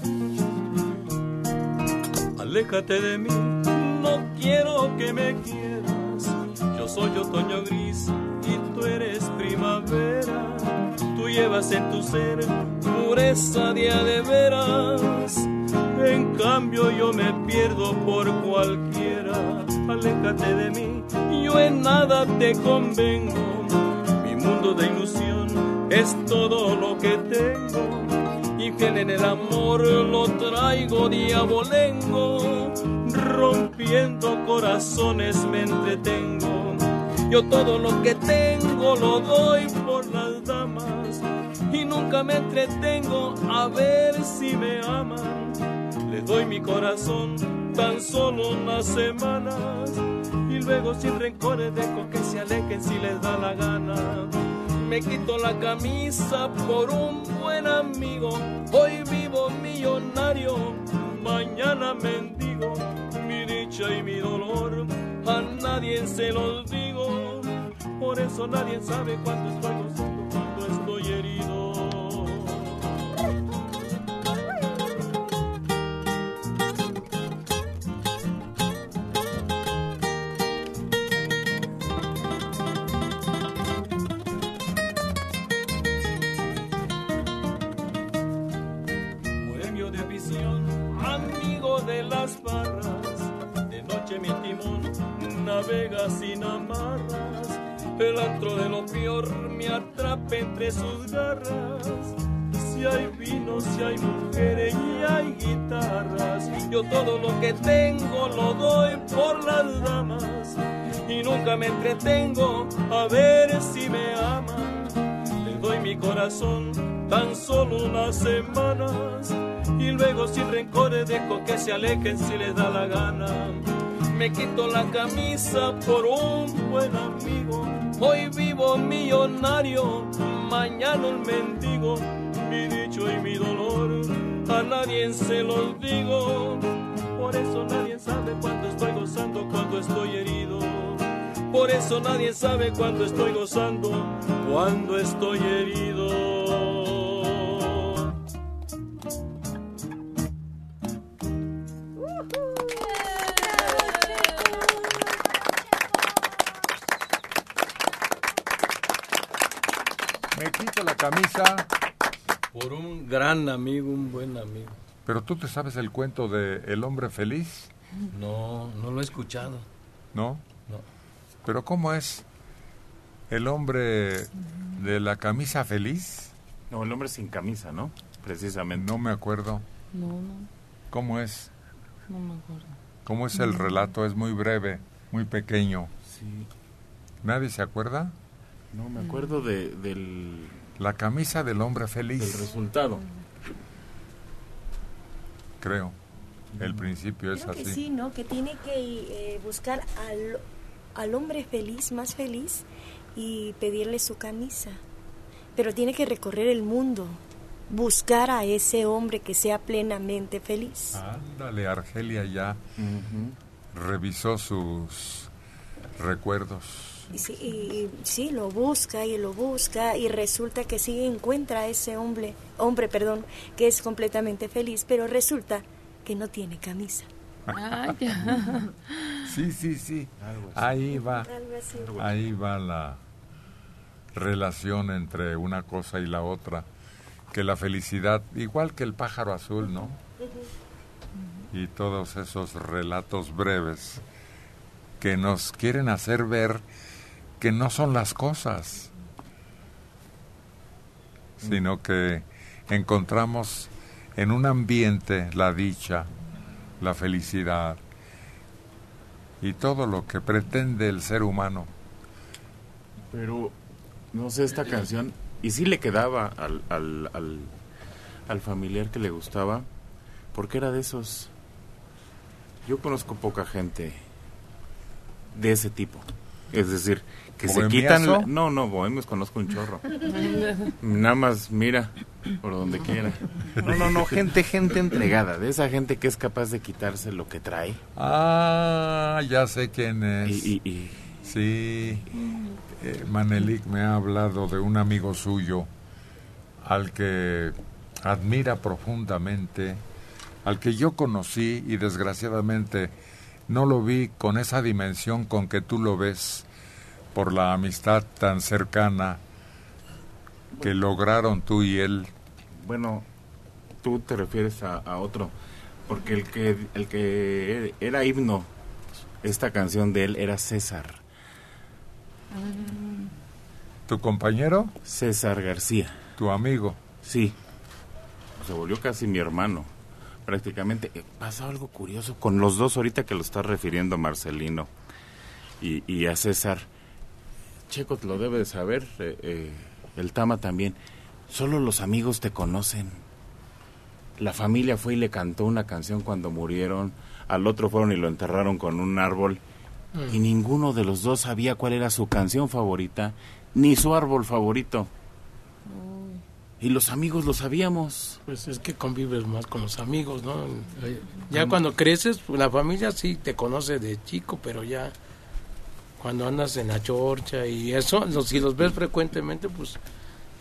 Aléjate de mí, no quiero que me quieras. Yo soy otoño gris y tú eres primavera. Tú llevas en tu ser pureza día de veras. En cambio yo me pierdo por cualquiera. Aléjate de mí, yo en nada te convengo. Mi mundo de ilusión es todo lo que tengo. Infiel en el amor lo traigo diabolengo, rompiendo corazones me entretengo. Yo todo lo que tengo lo doy por las damas y nunca me entretengo a ver si me aman. Le doy mi corazón tan solo unas semanas y luego sin rencores dejo que se alejen si les da la gana. Me quito la camisa por un buen amigo. Hoy vivo millonario, mañana mendigo. Mi dicha y mi dolor a nadie se los digo. Por eso nadie sabe cuánto estoy gozando, De noche mi timón navega sin amarras. El antro de lo peor me atrapa entre sus garras. Si hay vino, si hay mujeres y hay guitarras, yo todo lo que tengo lo doy por las damas. Y nunca me entretengo a ver si me aman. Le doy mi corazón tan solo unas semanas y luego sin rencores dejo que se alejen si les da la gana. Me quito la camisa por un buen amigo. Hoy vivo millonario, mañana un mendigo. Mi dicho y mi dolor a nadie se los digo. Por eso nadie sabe cuándo estoy gozando, cuando estoy herido. Por eso nadie sabe cuándo estoy gozando, cuando estoy herido. Un gran amigo, un buen amigo. Pero tú te sabes el cuento de El hombre feliz, No, no lo he escuchado. ¿no? No. Pero ¿cómo es? El hombre de la camisa feliz. No, el hombre sin camisa, ¿no? Precisamente. No me acuerdo. No, no, ¿Cómo es? no me acuerdo. ¿Cómo es el relato? Es muy breve, muy pequeño. Sí. ¿Nadie se acuerda? No, me acuerdo de, del, La camisa del hombre feliz, resultado. creo. El principio es Creo que así. sí, ¿no? Que tiene que eh, buscar al, al hombre feliz, más feliz, y pedirle su camisa. Pero tiene que recorrer el mundo, buscar a ese hombre que sea plenamente feliz. Ándale, Argelia ya revisó sus recuerdos. Y sí, y- sí, lo busca y lo busca y resulta que sí encuentra a ese hombre, hombre, perdón, que es completamente feliz, pero resulta que no tiene camisa. Ah, ya. Sí, sí, sí. Ahí va. Ahí va la relación entre una cosa y la otra. Que la felicidad, igual que el pájaro azul, ¿no? Y todos esos relatos breves que nos quieren hacer ver que no son las cosas, sino que encontramos en un ambiente la dicha, la felicidad y todo lo que pretende el ser humano. Pero, no sé, esta canción, y sí le quedaba al, al, al familiar que le gustaba, porque era de esos... Yo conozco poca gente de ese tipo. Es decir, que se quitan... No, no, bohemios conozco un chorro. Nada más mira por donde quiera. No, no, no, gente, gente entregada, de esa gente que es capaz de quitarse lo que trae. Ah, ya sé quién es. Y, y, y- Sí, eh, Manelik me ha hablado de un amigo suyo al que admira profundamente, al que yo conocí y desgraciadamente no lo vi con esa dimensión con que tú lo ves por la amistad tan cercana que lograron tú y él. Bueno, tú te refieres a, a otro, porque el que, el que era himno, esta canción de él era César. ¿Tu compañero? César García. ¿Tu amigo? Sí. Se volvió casi mi hermano, prácticamente. Eh, Pasa algo curioso con los dos ahorita que lo estás refiriendo, Marcelino, y, y a César. Checo te lo debe de saber, eh, eh, el Tama también. Solo los amigos te conocen. La familia fue y le cantó una canción cuando murieron. Al otro fueron y lo enterraron con un árbol. Mm. Y ninguno de los dos sabía cuál era su canción favorita, ni su árbol favorito. Y los amigos lo sabíamos. Pues es que convives más con los amigos, ¿no? Ya cuando creces, la familia sí te conoce de chico, pero ya cuando andas en la chorcha y eso, los, si los ves frecuentemente, pues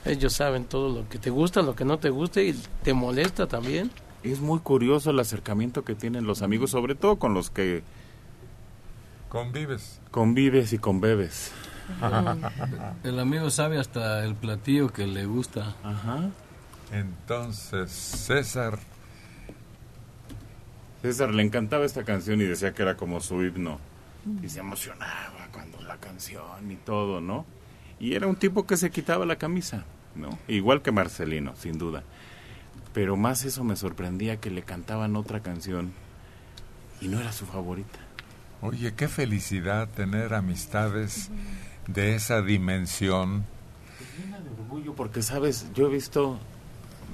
ellos saben todo lo que te gusta, lo que no te gusta y te molesta también. Es muy curioso el acercamiento que tienen los amigos, sobre todo con los que Convives. convives y conbebes. El amigo sabe hasta el platillo que le gusta. Ajá. Entonces, César. César le encantaba esta canción y decía que era como su himno. Y se emocionaba cuando la canción y todo, ¿no? Y era un tipo que se quitaba la camisa, ¿no? Igual que Marcelino, sin duda. Pero más eso me sorprendía que le cantaban otra canción y no era su favorita. Oye, qué felicidad tener amistades de esa dimensión. orgullo porque sabes, yo he visto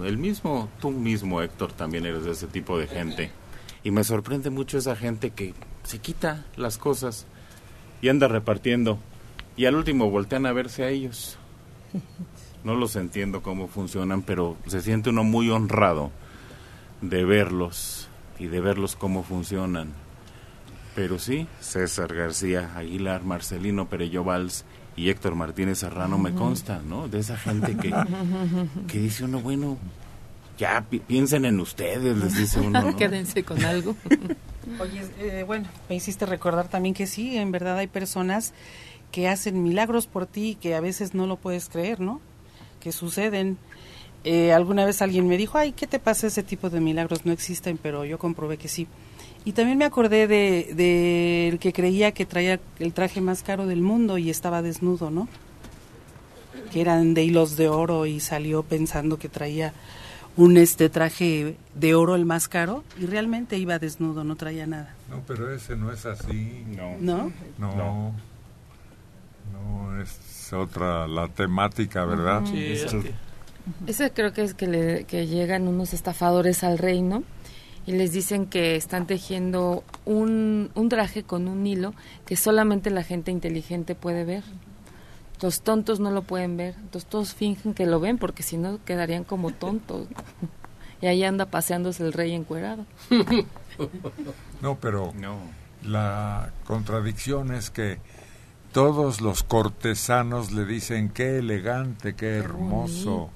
el mismo, tú mismo Héctor también eres de ese tipo de gente y me sorprende mucho esa gente que se quita las cosas y anda repartiendo y al último voltean a verse a ellos. No los entiendo cómo funcionan, pero se siente uno muy honrado de verlos y de verlos cómo funcionan. Pero sí, César García Aguilar, Marcelino Perello Valls y Héctor Martínez Serrano me consta, ¿no? De esa gente que, que dice uno, bueno, ya pi- piensen en ustedes, les dice uno, ¿no? Quédense con algo. Oye, eh, bueno, me hiciste recordar también que sí, en verdad hay personas que hacen milagros por ti que a veces no lo puedes creer, ¿no? Que suceden. Eh, alguna vez alguien me dijo, ay, ¿qué te pasa? Ese tipo de milagros no existen, pero yo comprobé que sí. Y también me acordé de, de el que creía que traía el traje más caro del mundo y estaba desnudo, ¿no? que eran de hilos de oro y salió pensando que traía un este traje de oro el más caro y realmente iba desnudo, no traía nada. No, pero ese no es así. No. ¿No? No. No, es otra la temática, ¿verdad? Sí, Es es el- que- Ese creo que es que, le- que llegan unos estafadores al reino y les dicen que están tejiendo un, un traje con un hilo que solamente la gente inteligente puede ver. Los tontos no lo pueden ver, entonces todos fingen que lo ven porque si no quedarían como tontos. Y ahí anda paseándose el rey encuerado. No, pero la contradicción es que todos los cortesanos le dicen qué elegante, qué hermoso,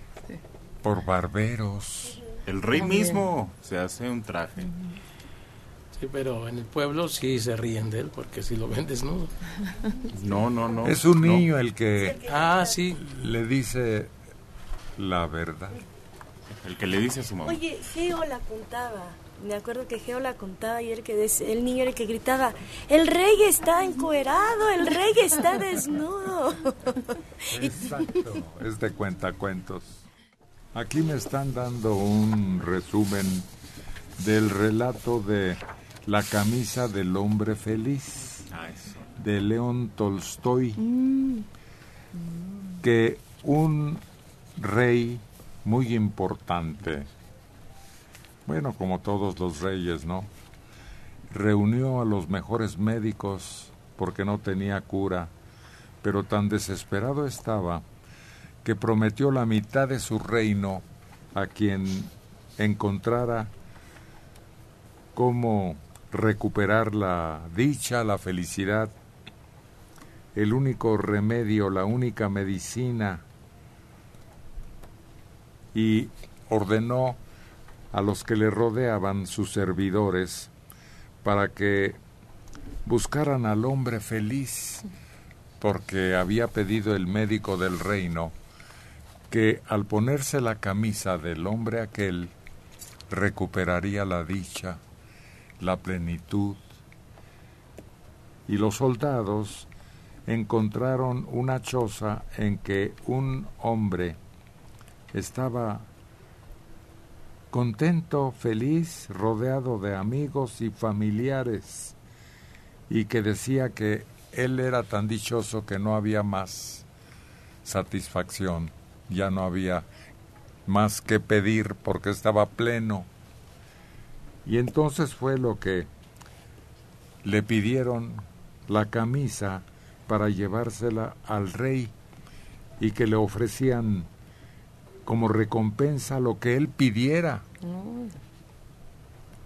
por barberos. El rey También. mismo se hace un traje. Sí, pero en el pueblo sí se ríen de él porque si lo ven desnudo. No, no, no. Es un no. niño el que Ah, sí. le dice la verdad. El que le dice a su mamá. Oye, Geo la contaba. Me acuerdo que Geo la contaba y el, que des- el niño era el que gritaba, el rey está encuerado, el rey está desnudo. Exacto, es de cuentacuentos. Aquí me están dando un resumen del relato de La camisa del hombre feliz Ah, eso. de León Tolstoy, que un rey muy importante, bueno, como todos los reyes, ¿no? Reunió a los mejores médicos porque no tenía cura, pero tan desesperado estaba que prometió la mitad de su reino a quien encontrara cómo recuperar la dicha, la felicidad, el único remedio, la única medicina, y ordenó a los que le rodeaban, sus servidores, para que buscaran al hombre feliz, porque había pedido el médico del reino que al ponerse la camisa del hombre aquel recuperaría la dicha, la plenitud. Y los soldados encontraron una choza en que un hombre estaba contento, feliz, rodeado de amigos y familiares, y que decía que él era tan dichoso que no había más satisfacción, ya no había más que pedir porque estaba pleno. Y entonces fue lo que le pidieron la camisa para llevársela al rey y que le ofrecían como recompensa lo que él pidiera.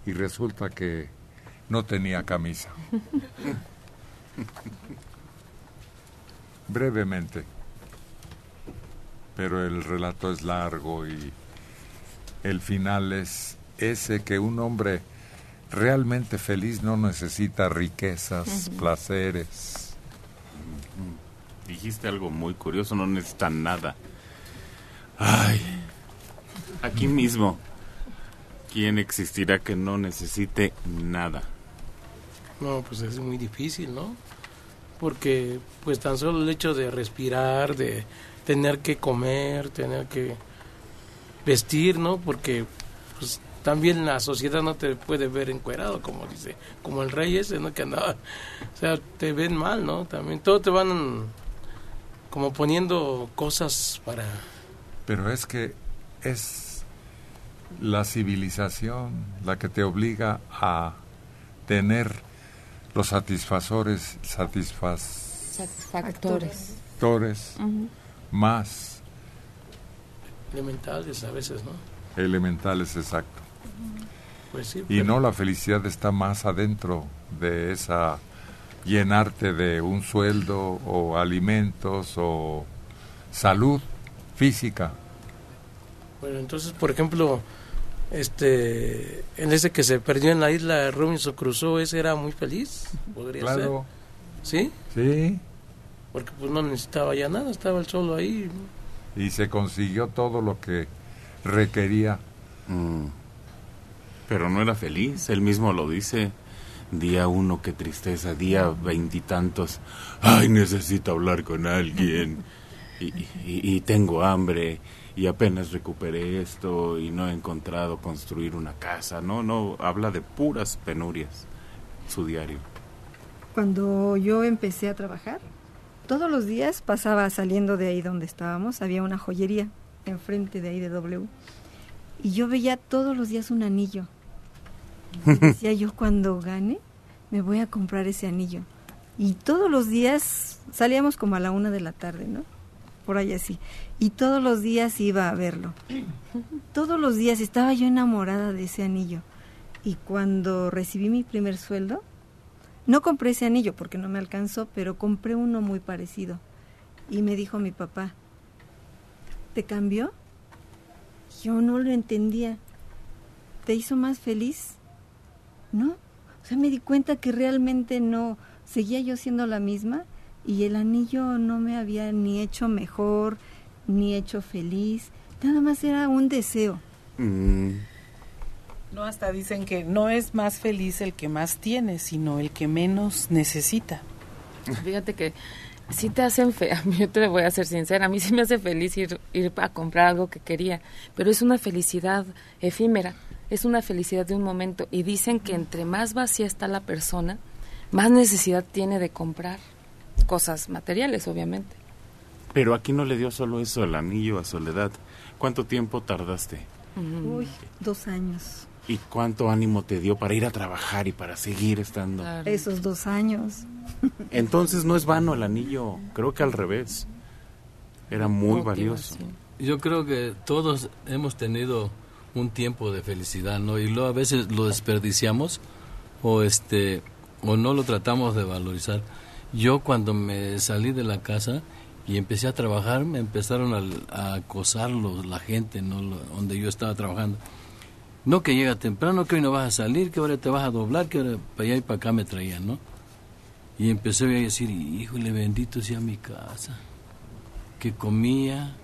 Y resulta que no tenía camisa. Brevemente. Pero el relato es largo y el final es ese que un hombre realmente feliz no necesita riquezas, placeres. Dijiste algo muy curioso, no necesitan nada. Ay, aquí mismo, ¿quién existirá que no necesite nada? No, pues es muy difícil, ¿no? Porque pues tan solo el hecho de respirar, de tener que comer, tener que vestir, ¿no? Porque también la sociedad no te puede ver encuerado, como dice, como el rey ese, ¿no? Que andaba, o sea, te ven mal, ¿no? También todo te van como poniendo cosas para... Pero es que es la civilización la que te obliga a tener los satisfactores, satisfactores más elementales a veces, ¿no? elementales, exacto. Pues sí. Y pero- no, la felicidad está más adentro de esa llenarte de un sueldo o alimentos o salud física. Bueno, entonces, por ejemplo, este, en ese que se perdió en la isla Robinson Crusoe, ese era muy feliz, podría Claro. ser. ¿Sí? Sí. Porque pues no necesitaba ya nada, estaba él solo ahí. Y se consiguió todo lo que requería. Mm. Pero no era feliz, él mismo lo dice. Día uno, qué tristeza. Día veintitantos, ay, necesito hablar con alguien. y, tengo hambre y apenas recuperé esto y no he encontrado construir una casa. No, no, habla de puras penurias, su diario. Cuando yo empecé a trabajar, todos los días pasaba saliendo de ahí donde estábamos, había una joyería enfrente de ahí de W. Y yo veía todos los días un anillo. Decía yo, cuando gane, me voy a comprar ese anillo. Y todos los días salíamos como a la una de la tarde, ¿no? Por ahí así. Y todos los días iba a verlo. Todos los días estaba yo enamorada de ese anillo. Y cuando recibí mi primer sueldo, no compré ese anillo porque no me alcanzó, pero compré uno muy parecido. Y me dijo mi papá, ¿te cambió? Yo no lo entendía. ¿Te hizo más feliz? No. O sea, me di cuenta que realmente no, seguía yo siendo la misma y el anillo no me había ni hecho mejor, ni hecho feliz. Nada más era un deseo. No, hasta dicen que no es más feliz el que más tiene, sino el que menos necesita. Fíjate que sí te hacen fe, a mí yo te voy a ser sincera, a mí sí me hace feliz ir, ir a comprar algo que quería, pero es una felicidad efímera, es una felicidad de un momento y dicen que entre más vacía está la persona, más necesidad tiene de comprar cosas materiales, obviamente. Pero aquí no le dio solo eso, el anillo a Soledad. ¿Cuánto tiempo tardaste? Uy, dos años. ¿Y cuánto ánimo te dio para ir a trabajar y para seguir estando? Esos dos años. Entonces no es vano el anillo, creo que al revés. Era muy valioso. Yo creo que todos hemos tenido un tiempo de felicidad, ¿no? Y luego a veces lo desperdiciamos o este o no lo tratamos de valorizar. Yo cuando me salí de la casa y empecé a trabajar, me empezaron a, a acosar la gente, ¿no? Donde yo estaba trabajando. No que llega temprano, que hoy no vas a salir, que ahora te vas a doblar, que ahora para allá y para acá me traían, ¿no? Y empecé a decir, híjole, bendito sea mi casa, que comía,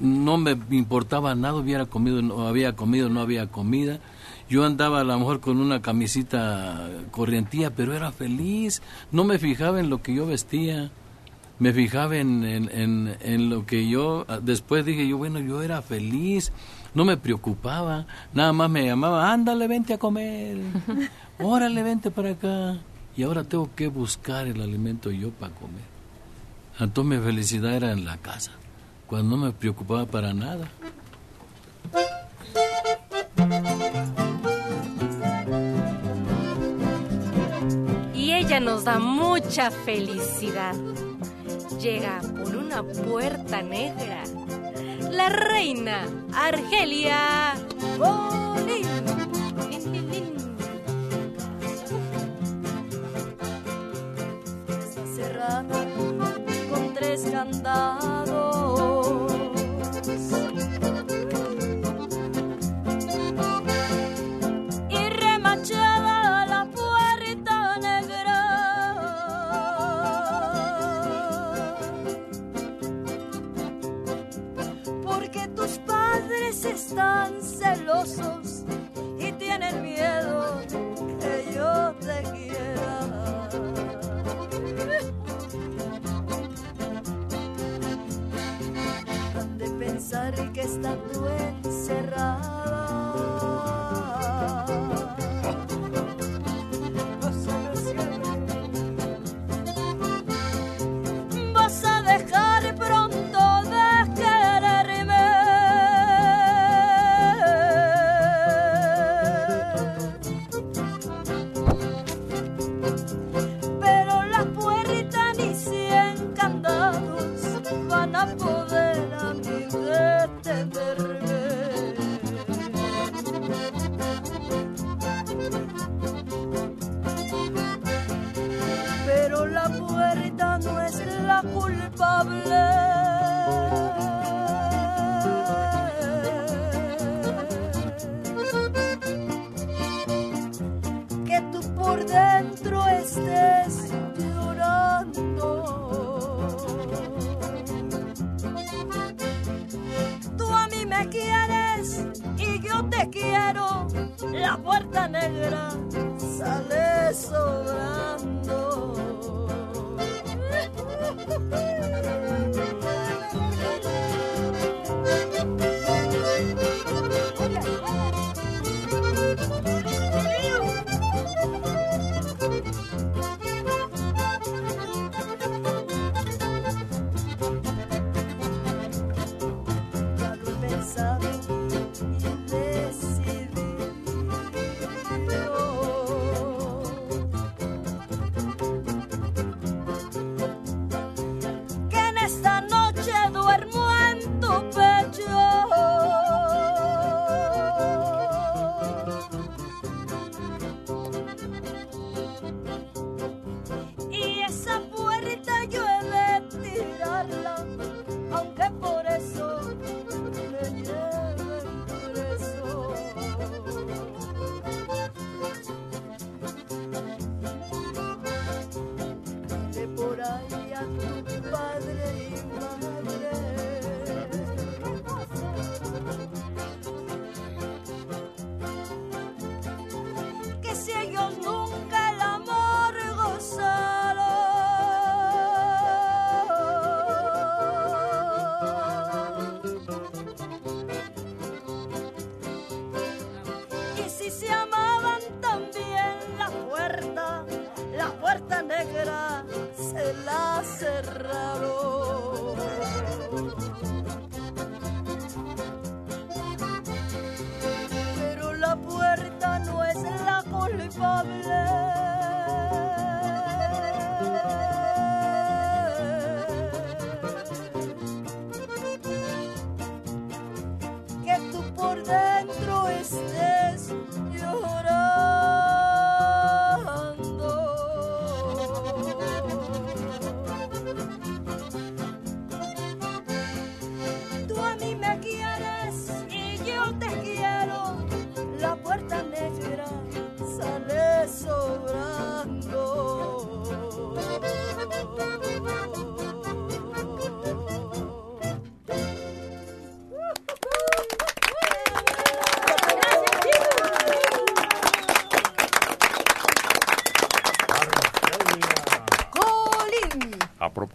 no me importaba nada, hubiera comido, no había comido, no había comida. Yo andaba a lo mejor con una camisita corrientía, pero era feliz. No me fijaba en lo que yo vestía. Me fijaba en, en, en, en lo que yo... Después dije yo, bueno, yo era feliz. No me preocupaba. Nada más me llamaba, ándale, vente a comer. Órale, vente para acá. Y ahora tengo que buscar el alimento yo para comer. Entonces mi felicidad era en la casa, cuando no me preocupaba para nada. Y ella nos da mucha felicidad. Llega por una puerta negra. La reina Argelia. Está cerrada con tres candados. Celosos y tienen miedo que yo te quiera. Han de pensar que estando encerrada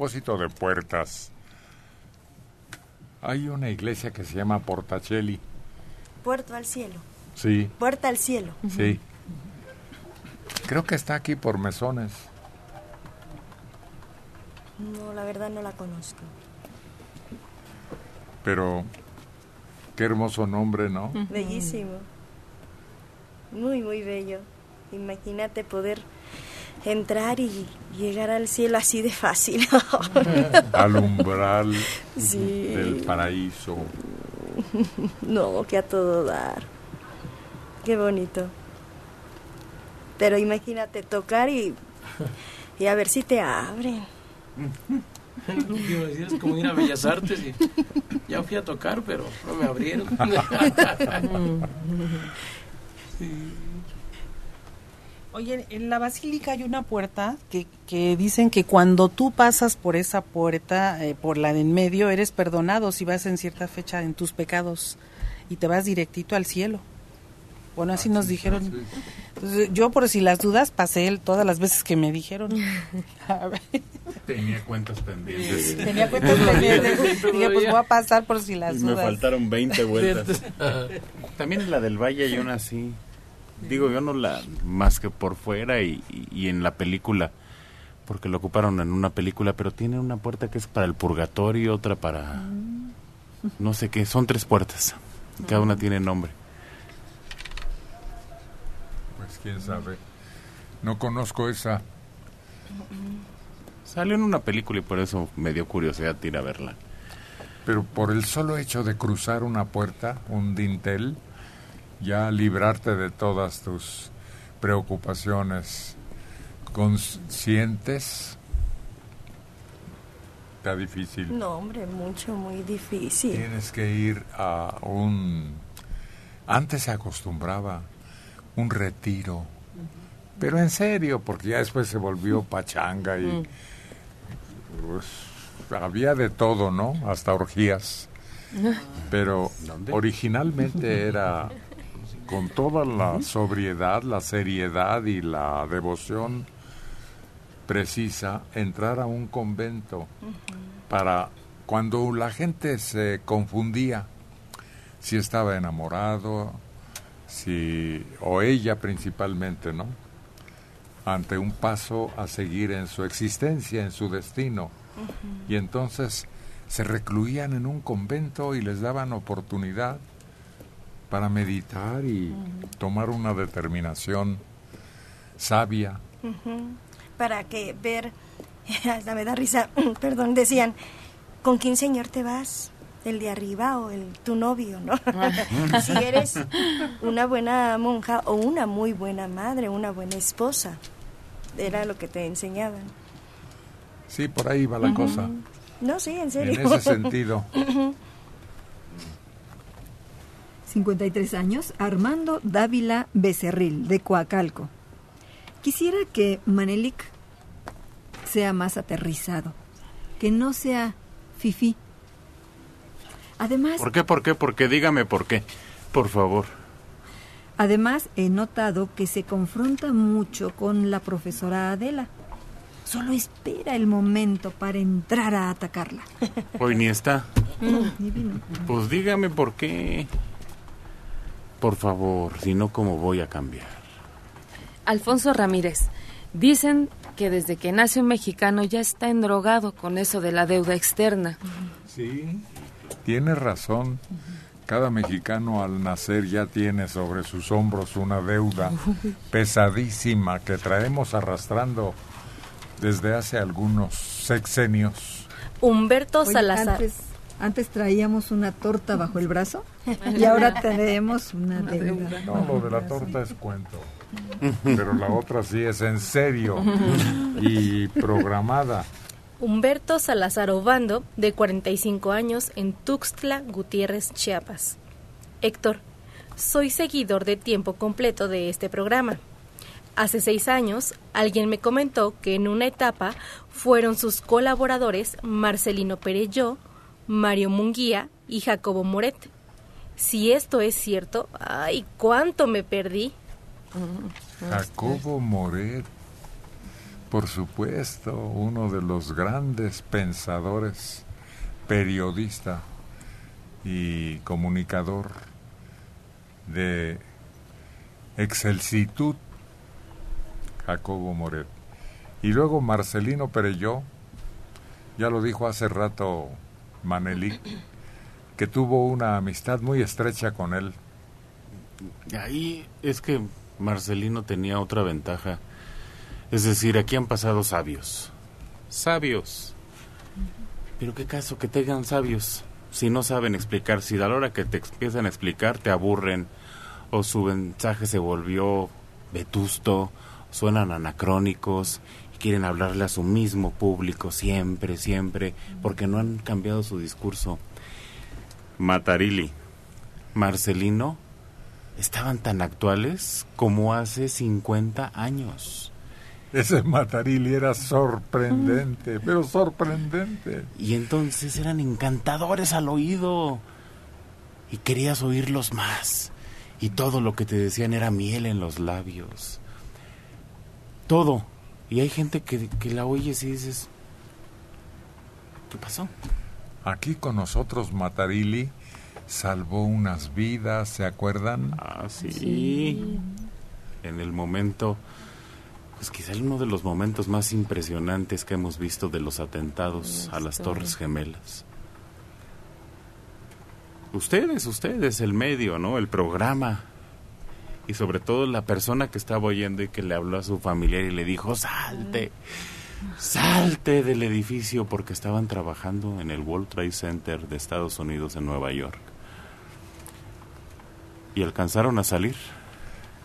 propósito de puertas, hay una iglesia que se llama Portacelli. Puerto al cielo. Sí, Puerta al cielo. sí. Creo que está aquí por mesones. No, la verdad no la conozco. Pero qué hermoso nombre, ¿no? Bellísimo. Muy, muy bello. Imagínate poder entrar y llegar al cielo así de fácil. Al umbral Sí. del paraíso. no, que a todo dar. Qué bonito. Pero imagínate tocar y, y a ver si te abren. Es como ir a Bellas Artes y ya fui a tocar, pero no me abrieron. Oye, en la basílica hay una puerta que, que dicen que cuando tú pasas por esa puerta, eh, por la de en medio, eres perdonado si vas en cierta fecha en tus pecados y te vas directito al cielo. Bueno, así nos dijeron. Entonces, yo por si las dudas pasé todas las veces que me dijeron. A ver, Tenía cuentas pendientes. Tenía cuentas pendientes. Dije, pues voy a pasar por si las Y me dudas. faltaron 20 vueltas. También en la del Valle hay una así. Digo, yo no la. Más que por fuera y, y- en la película. Porque lo ocuparon en una película, pero tiene una puerta que es para el purgatorio y otra para. No sé qué. Son tres puertas. Cada una tiene nombre. Pues quién sabe. No conozco esa. Salió en una película y por eso me dio curiosidad ir a verla. Pero por el solo hecho de cruzar una puerta, un dintel, ya librarte de todas tus preocupaciones conscientes, está difícil. No, hombre, mucho, muy difícil. Tienes que ir a un... Antes se acostumbraba un retiro, pero en serio, porque ya después se volvió pachanga y pues, había de todo, ¿no? Hasta orgías. Pero originalmente era con toda la sobriedad, la seriedad y la devoción precisa entrar a un convento para cuando la gente se confundía si estaba enamorado, si o ella principalmente, ¿no? Ante un paso a seguir en su existencia, en su destino. Y entonces se recluían en un convento y les daban oportunidad para meditar y tomar una determinación sabia. Para que ver, hasta me da risa, perdón, decían, ¿con quién señor te vas? ¿El de arriba o el tu novio, no? si eres una buena monja o una muy buena madre, una buena esposa, era lo que te enseñaban. Sí, por ahí va la cosa. No, sí, en serio. En ese sentido. Ujú. 53 años, Armando Dávila Becerril, de Coacalco. Quisiera que Manelik sea más aterrizado, que no sea fifí. Además, ¿Por qué, por qué, por qué? Dígame por qué. Por favor. además he notado que se confronta mucho con la profesora Adela. Solo espera el momento para entrar a atacarla. Hoy ni está. No, ni vino. Pues dígame por qué. Por favor, si no, ¿cómo voy a cambiar? Alfonso Ramírez, dicen que desde que nace un mexicano ya está endrogado con eso de la deuda externa. Sí, tiene razón. Cada mexicano al nacer ya tiene sobre sus hombros una deuda pesadísima que traemos arrastrando desde hace algunos sexenios. Humberto Oye, Salazar. Antes, antes traíamos una torta bajo el brazo y ahora tenemos una deuda. No, lo de la torta es cuento. Pero la otra sí es en serio y programada. Humberto Salazar Obando, de 45 años, en Tuxtla Gutiérrez, Chiapas. Héctor, soy seguidor de tiempo completo de este programa. Hace seis años, alguien me comentó que en una etapa fueron sus colaboradores Marcelino Perelló, Mario Munguía y Jacobo Moret. Si esto es cierto, ¡ay, cuánto me perdí! Jacobo Moret, por supuesto, uno de los grandes pensadores, periodista y comunicador de Excelsitud, Jacobo Moret. Y luego Marcelino Perelló, ya lo dijo hace rato Manelí, que tuvo una amistad muy estrecha con él. Ahí es que Marcelino tenía otra ventaja. Es decir, aquí han pasado sabios. Sabios. Pero qué caso que tengan sabios si no saben explicar, si a la hora que te empiezan a explicar te aburren o su mensaje se volvió vetusto, suenan anacrónicos quieren hablarle a su mismo público siempre, siempre, porque no han cambiado su discurso. Matarili, Marcelino, estaban tan actuales como hace 50 años. Ese Matarili era sorprendente, pero sorprendente. Y entonces eran encantadores al oído. Y querías oírlos más. Y todo lo que te decían era miel en los labios. Todo. Y hay gente que, que la oyes y dices, ¿qué pasó? Aquí con nosotros Matarili salvó unas vidas, ¿se acuerdan? Ah, sí. En el momento, pues quizá uno de los momentos más impresionantes que hemos visto de los atentados a las Torres Gemelas. Ustedes, ustedes, el medio, ¿no? El programa. Y sobre todo la persona que estaba oyendo y que le habló a su familiar y le dijo, salte, salte del edificio porque estaban trabajando en el World Trade Center de Estados Unidos en Nueva York. Y alcanzaron a salir.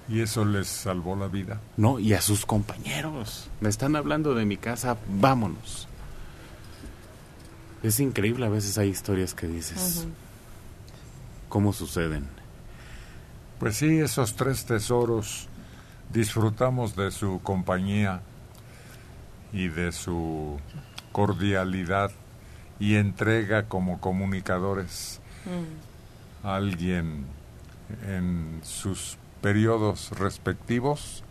¿Y eso les salvó la vida? No, y a sus compañeros. Me están hablando de mi casa, vámonos. Es increíble, a veces hay historias que dices, ¿cómo suceden? Pues sí, esos tres tesoros disfrutamos de su compañía y de su cordialidad y entrega como comunicadores. Alguien en sus periodos respectivos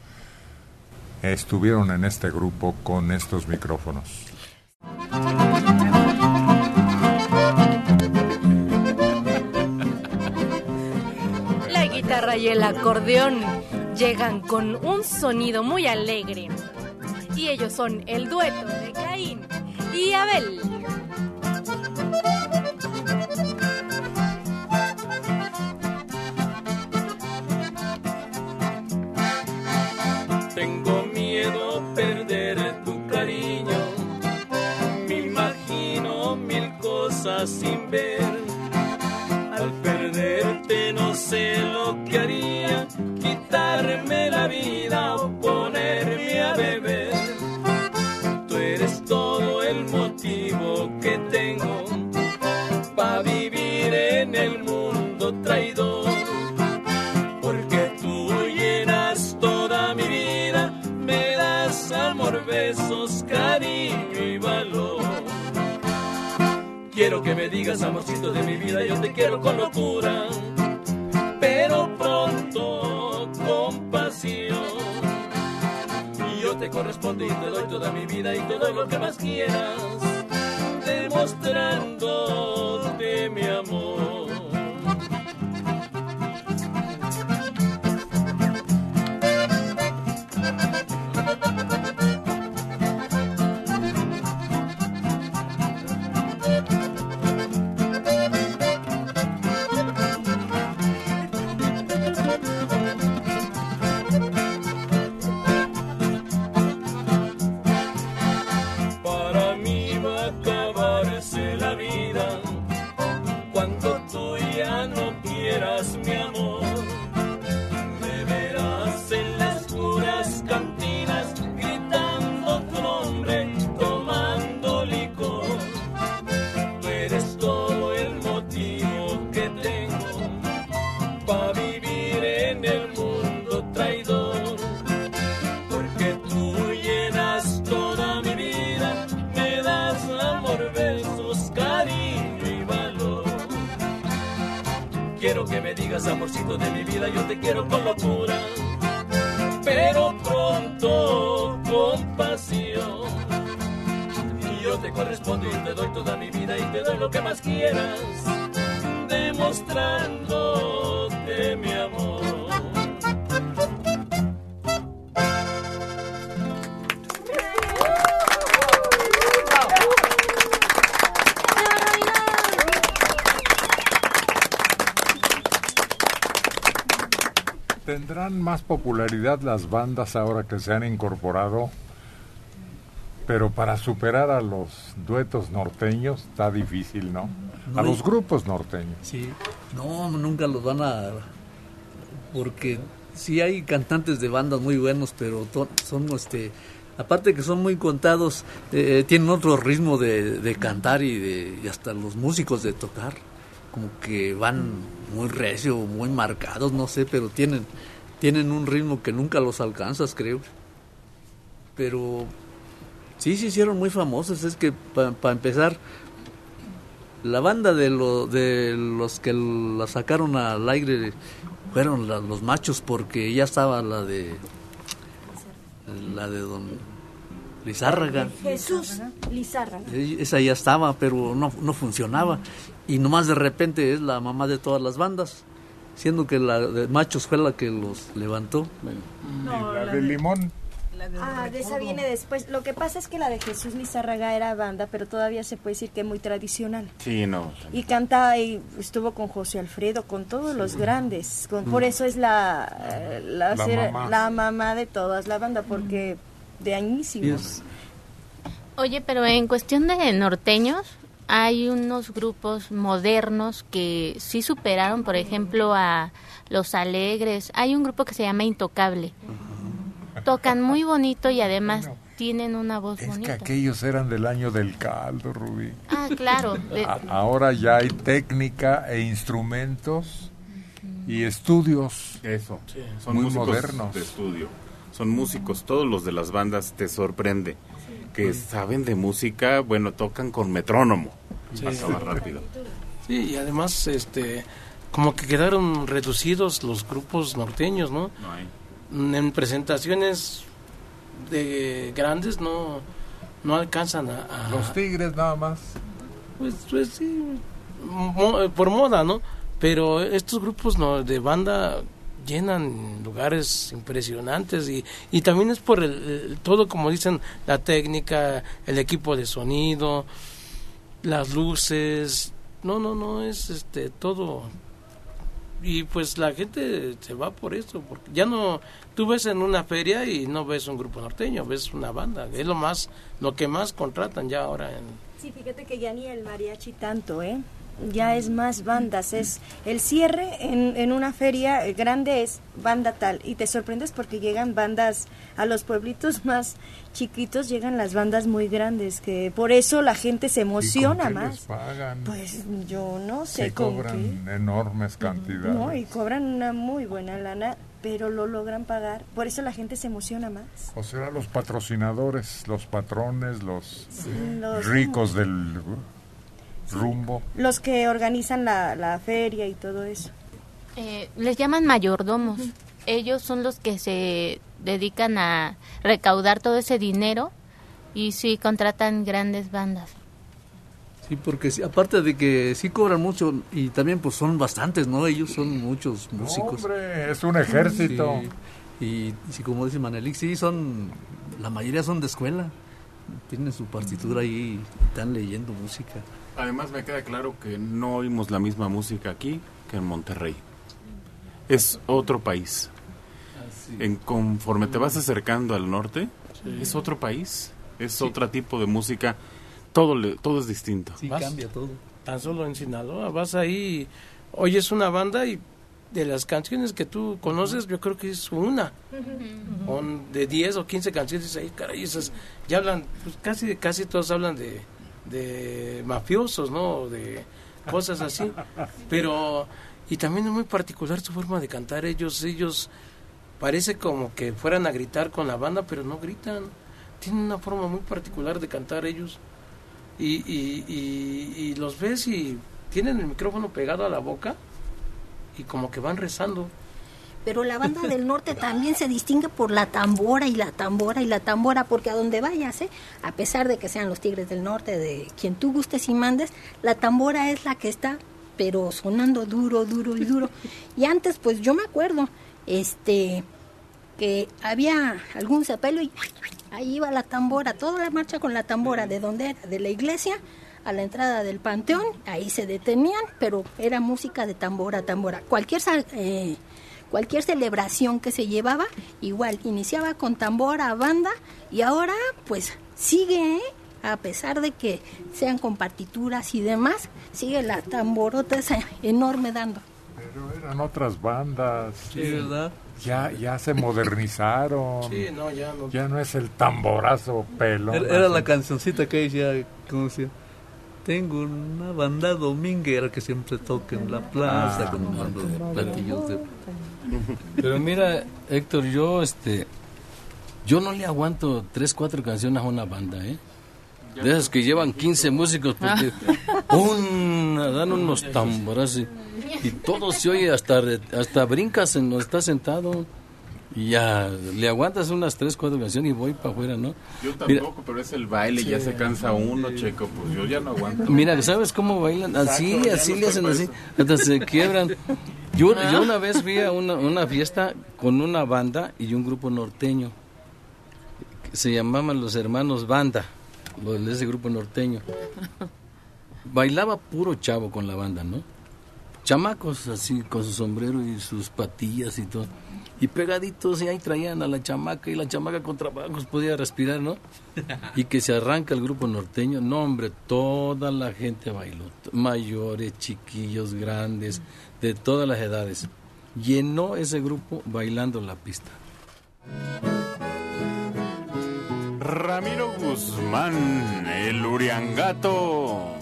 estuvieron en este grupo con estos micrófonos. Y el acordeón llegan con un sonido muy alegre. Y ellos son el dueto de Caín y Abel. Tengo miedo perder tu cariño. Me imagino mil cosas sin ver. Sé lo que haría. Quitarme la vida o ponerme a beber. Tú eres todo el motivo que tengo para vivir en el mundo traidor. Porque tú llenas toda mi vida, me das amor, besos, cariño y valor. Quiero que me digas, amorcito de mi vida, yo te quiero con locura, Correspondo y te doy toda mi vida y todo lo que más quieras, demostrándote mi amor. Las bandas ahora que se han incorporado? Pero para superar a los duetos norteños está difícil, ¿no? No, a los grupos norteños. Sí, no, nunca los van a... Porque sí hay cantantes de bandas muy buenos, pero son, este, aparte que son muy contados, eh, tienen otro ritmo de, de cantar y, de, y hasta los músicos de tocar, como que van muy recio, muy marcados, no sé, pero tienen, tienen un ritmo que nunca los alcanzas, creo. Pero sí se hicieron muy famosos, es que para empezar, la banda de, lo- de los que la sacaron al aire fueron la- los machos porque ya estaba la de la de don Lizárraga Jesús Lizárraga. Esa ya estaba pero no, no funcionaba y nomás de repente es la mamá de todas las bandas siendo que la de machos fue la que los levantó No, la la de de- limón. Ah, de esa viene después. Lo que pasa es que la de Jesús Lizárraga era banda, pero todavía se puede decir que muy tradicional. Sí, no. Y cantaba y estuvo con José Alfredo, con todos los grandes. Con, Por eso es la, la, La ser- mamá. la mamá de todas la banda, porque de añísimos. Oye, pero en cuestión de norteños, hay unos grupos modernos que sí superaron, por ejemplo, a Los Alegres. Hay un grupo que se llama Intocable. Tocan muy bonito y además tienen una voz Es que bonita. aquellos eran del año del caldo, Rubí. Ah, claro. de- ahora ya hay técnica e instrumentos y estudios. Eso, son muy músicos modernos. de estudio. Son músicos, todos los de las bandas te sorprende. Que saben de música, bueno, tocan con metrónomo. Sí. Pasa más rápido. Sí, y además, este, como que quedaron reducidos los grupos norteños, ¿no? No hay. En presentaciones de grandes no, no alcanzan a, a- Los tigres nada más. Pues, pues sí, mo- por moda, ¿no? Pero estos grupos no, de banda llenan lugares impresionantes y, y también es por el, todo, como dicen, la técnica, el equipo de sonido, las luces, no, no, no, es este todo. Y pues la gente se va por eso, porque ya no, tú ves en una feria y no ves un grupo norteño, ves una banda, es lo más, lo que más contratan ya ahora en, Sí, fíjate que ya ni el mariachi tanto, ¿eh? Ya es más bandas, es el cierre en, en una feria grande es banda tal y te sorprendes porque llegan bandas a los pueblitos más chiquitos, llegan las bandas muy grandes que por eso la gente se emociona ¿Y con qué más. les pagan? Pues yo no sé cobran qué. enormes cantidades. No, y cobran una muy buena lana, pero lo logran pagar. Por eso la gente se emociona más. O será los patrocinadores, los patrones, los, los- ricos del rumbo. Los que organizan la, la feria y todo eso. Eh, les llaman mayordomos. Ellos son los que se dedican a recaudar todo ese dinero y sí contratan grandes bandas. Sí, porque sí, aparte de que sí cobran mucho y también pues son bastantes, ¿no? Ellos son muchos músicos. hombre, es un ejército. Sí, Y, y sí, como dice Manelik, sí, son, la mayoría son de escuela. Tienen su partitura ahí, están leyendo música. Además me queda claro que no oímos la misma música aquí que en Monterrey. Es otro país. En conforme te vas acercando al norte, Sí. es otro país, es Sí. otro tipo de música. Todo le- todo es distinto. Vas- Tan solo en Sinaloa, vas ahí, y oyes una banda y de las canciones que tú conoces, yo creo que es una. De 10 o 15 canciones ahí, caray, esas ya hablan, pues casi casi todos hablan de, de mafiosos, ¿no? De cosas así. Pero, y también es muy particular su forma de cantar. Ellos, ellos parece como que fueran a gritar con la banda, pero no gritan. Tienen una forma muy particular de cantar ellos. Y, y, y, y los ves y tienen el micrófono pegado a la boca y como que van rezando. Pero la banda del norte también se distingue por la tambora y la tambora y la tambora, porque a donde vayas, ¿eh? a pesar de que sean los Tigres del Norte, de quien tú gustes y mandes, la tambora es la que está, pero sonando duro, duro y duro. Y antes, pues yo me acuerdo, este, que había algún sepelio y ahí iba la tambora, toda la marcha con la tambora, de donde era, de la iglesia a la entrada del panteón, ahí se detenían, pero era música de tambora, tambora. Cualquier eh, cualquier celebración que se llevaba, igual, iniciaba con tambora, banda, y ahora pues sigue, ¿eh? a pesar de que sean con partituras y demás, sigue la tamborota esa enorme dando. Pero eran otras bandas. Sí, ¿verdad? Ya, ya se modernizaron. Sí, no, ya no. Ya no es el tamborazo pelón. Era, era la cancioncita que decía, ¿cómo decía? Tengo una banda dominguera que siempre toca en la plaza Ah, con un bando de platillos de... Pero mira, Héctor, yo este yo no le aguanto tres, cuatro canciones a una banda, ¿eh? De esas que llevan 15 músicos porque una, dan unos tamborazos y, y todo se oye hasta re- hasta brincas en donde estás sentado y ya le aguantas unas tres, cuatro canciones y voy para afuera, ¿no? Yo Mira, tampoco, pero es el baile, ya Sí. se cansa uno, checo, pues yo ya no aguanto. Mira, ¿sabes cómo bailan? Así, Exacto, ya así no le hacen así, hasta se quiebran. Yo, Ah. yo una vez fui a una, una fiesta con una banda y un grupo norteño. Se llamaban los hermanos Banda, los de ese grupo norteño. Bailaba puro chavo con la banda, ¿no? Chamacos así, con su sombrero y sus patillas y todo. Y pegaditos, y ahí traían a la chamaca, y la chamaca con trabajos podía respirar, ¿no? Y que se arranca el grupo norteño. No, hombre, toda la gente bailó. Mayores, chiquillos, grandes, de todas las edades. Llenó ese grupo bailando la pista. Ramiro Guzmán, el Uriangato.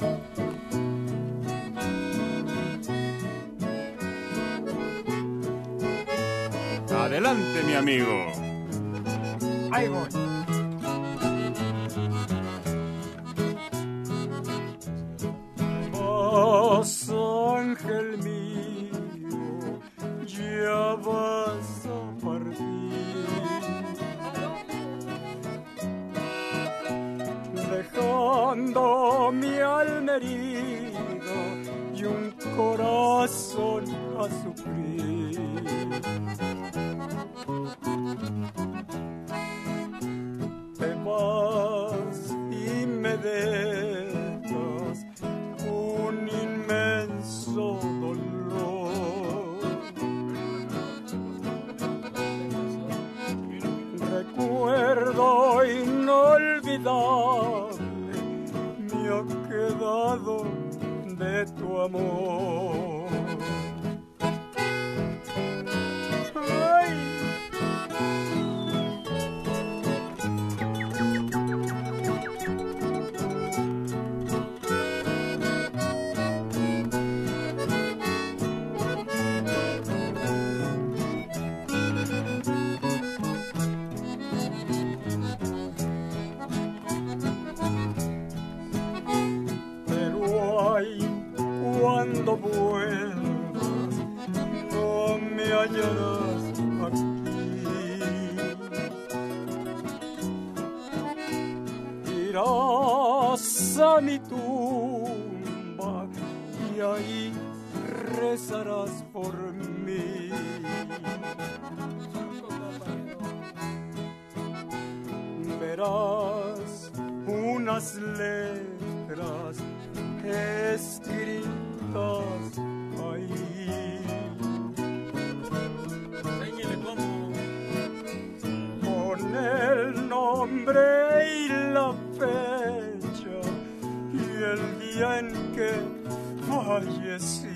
Adelante, mi amigo. Ahí voy. Vas, ángel mío, ya vas a partir. Dejando mi alma herida y un corazón a sufrir. Te vas y me dejas un inmenso dolor. Recuerdo inolvidable me ha quedado de tu amor. Irás a mi tumba y ahí rezarás por mí. Verás unas letras escritas ahí. Con el nombre día en que fallecí.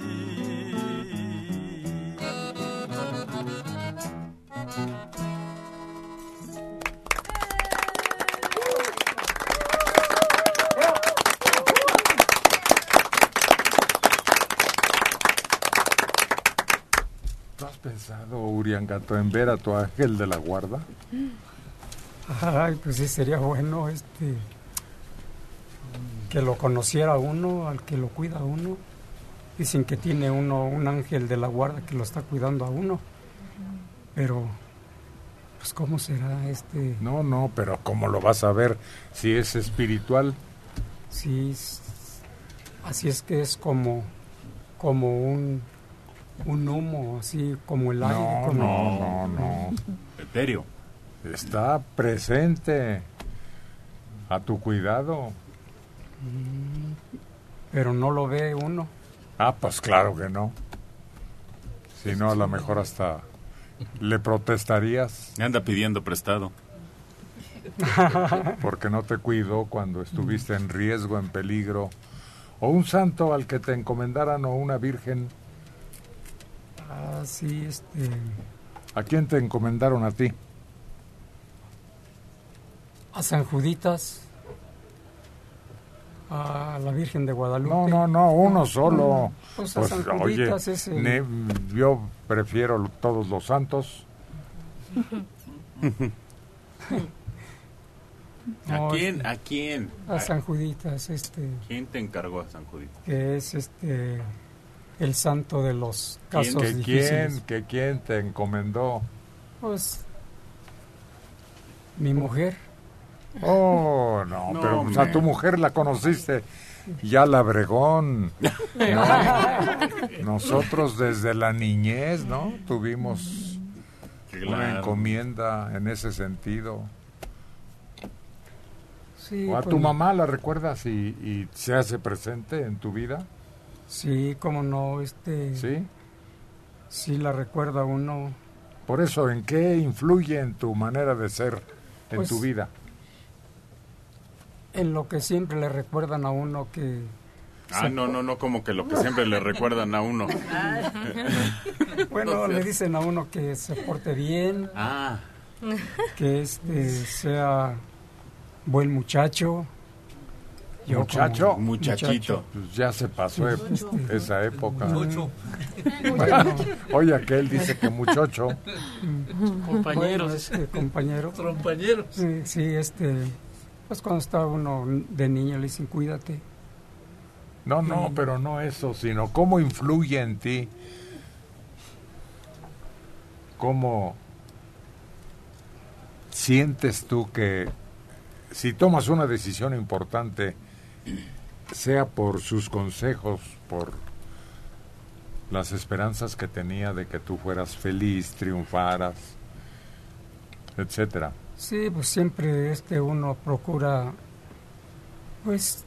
¿Tú has pensado, Uriangato, en ver a tu ángel de la guarda? Ay, pues sí, sería bueno este que lo conociera uno, al que lo cuida uno. Dicen que tiene uno un ángel de la guarda que lo está cuidando a uno. Pero, pues, ¿cómo será este? No, no, pero ¿cómo lo vas a ver si es espiritual? Sí, así es que es como, como un, un humo, así como el aire. No, como- no, no, no. Etéreo. Está presente. A tu cuidado. Pero no lo ve uno. Ah, pues claro que no. Si no, a lo mejor hasta le protestarías. Me anda pidiendo prestado. Porque no te cuidó cuando estuviste en riesgo, en peligro. O un santo al que te encomendaran o una virgen. Ah, sí, este. ¿A quién te encomendaron a ti? A San Juditas. A la Virgen de Guadalupe. No, no, no, uno solo. Pues Pues, oye, Juditas es el- ne- yo prefiero todos los santos. ¿A quién? ¿A quién? A San Juditas, este. ¿Quién te encargó a San Judito? que es este el santo de los ¿Quién, casos que difíciles. quién, que quién te encomendó? Pues mi mujer. Oh, no, No, pero pues, a hombre. tu mujer la conociste ya la Bregón. No, nosotros desde la niñez, ¿no? Tuvimos una encomienda en ese sentido. Sí, ¿O a pues, tu mamá la recuerdas y, y se hace presente en tu vida? Sí, como no, este. Sí. Sí, la recuerda uno. Por eso, ¿en qué influye en tu manera de ser, en Pues, tu vida? En lo que siempre le recuerdan a uno que. Ah, no, no, no, como que lo que siempre le recuerdan a uno. Bueno, le dicen a uno que se porte bien. Ah. Que este sea buen muchacho. Yo Muchacho, como muchacho. Pues ya se pasó e- esa época. Muchacho. Bueno, oye, aquel dice que muchacho. Compañeros. Bueno, este, compañero. Compañeros. Sí, sí, este. Pues cuando está uno de niño le dicen cuídate. No, no, pero no eso, sino cómo influye en ti. ¿Cómo sientes tú que si tomas una decisión importante, sea por sus consejos, por las esperanzas que tenía de que tú fueras feliz, triunfaras, etcétera? Sí, pues siempre este uno procura pues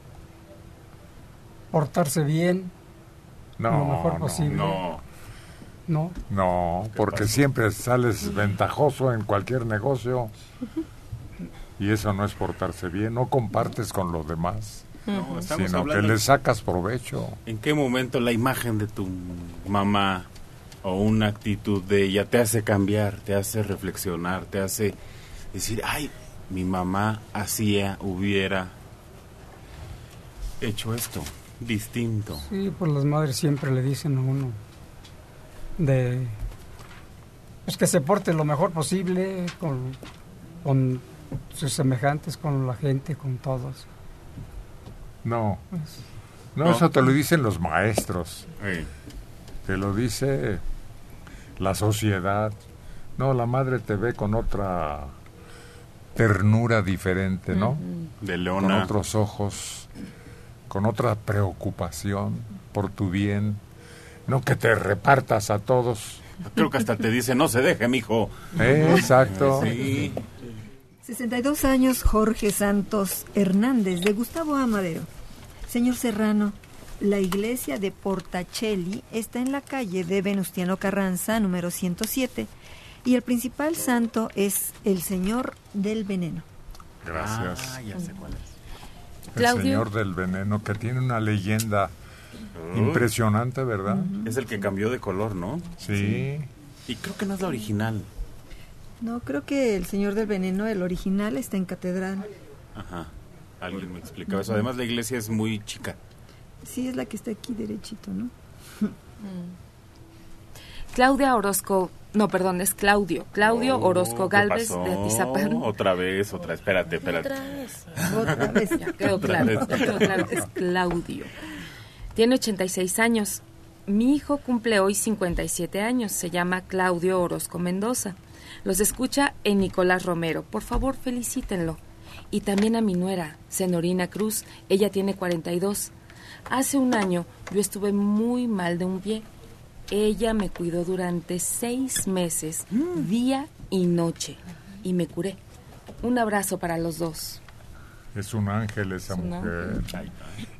portarse bien No, lo mejor no, posible. no. No. No, porque siempre sales ventajoso en cualquier negocio y eso no es portarse bien, no compartes con los demás, No, sino que le sacas provecho. ¿En qué momento la imagen de tu mamá o una actitud de ella te hace cambiar, te hace reflexionar, te hace decir, ay, mi mamá hacía, hubiera hecho esto distinto? Sí, pues las madres siempre le dicen a uno de pues que se porte lo mejor posible con, con sus semejantes, con la gente, con todos. No, Pues, no, No. eso te lo dicen los maestros, te lo dice la sociedad. No, la madre te ve con otra ternura diferente, ¿no? De con Leona. otros ojos, con otra preocupación por tu bien, no que te repartas a todos. Creo que hasta te dice, no se deje, mijo. Eh, exacto. Sí. 62 años Jorge Santos Hernández de Gustavo Amadero. Señor Serrano, la iglesia de Portacelli está en la calle de Venustiano Carranza, número 107, y el principal santo es el Señor del Veneno. Gracias. Ah, ya sé cuál es. El Claudio. señor del veneno, que tiene una leyenda impresionante, ¿verdad? Es el que cambió de color, ¿no? Sí. Y creo que no es la original. No, creo que el Señor del Veneno, el original, está en catedral. Ajá. Alguien me explicaba eso. Además, la iglesia es muy chica. Sí, es la que está aquí derechito, ¿no? Claudia Orozco, no, perdón, es Claudio. Claudio Orozco Oh, ¿Qué Galvez pasó? de Atizapán. Otra vez, otra. Espérate, espérate. Otra vez. Otra vez. Ya quedó Otra claro, quedó claro es Claudio. Tiene 86 años. Mi hijo cumple hoy 57 años. Se llama Claudio Orozco Mendoza. Los escucha en Nicolás Romero. Por favor, felicítenlo. Y también a mi nuera, Senorina Cruz. Ella tiene 42. Hace un año yo estuve muy mal de un pie. Ella me cuidó durante seis meses, día y noche, y me curé. Un abrazo para los dos. Es un ángel esa Es mujer.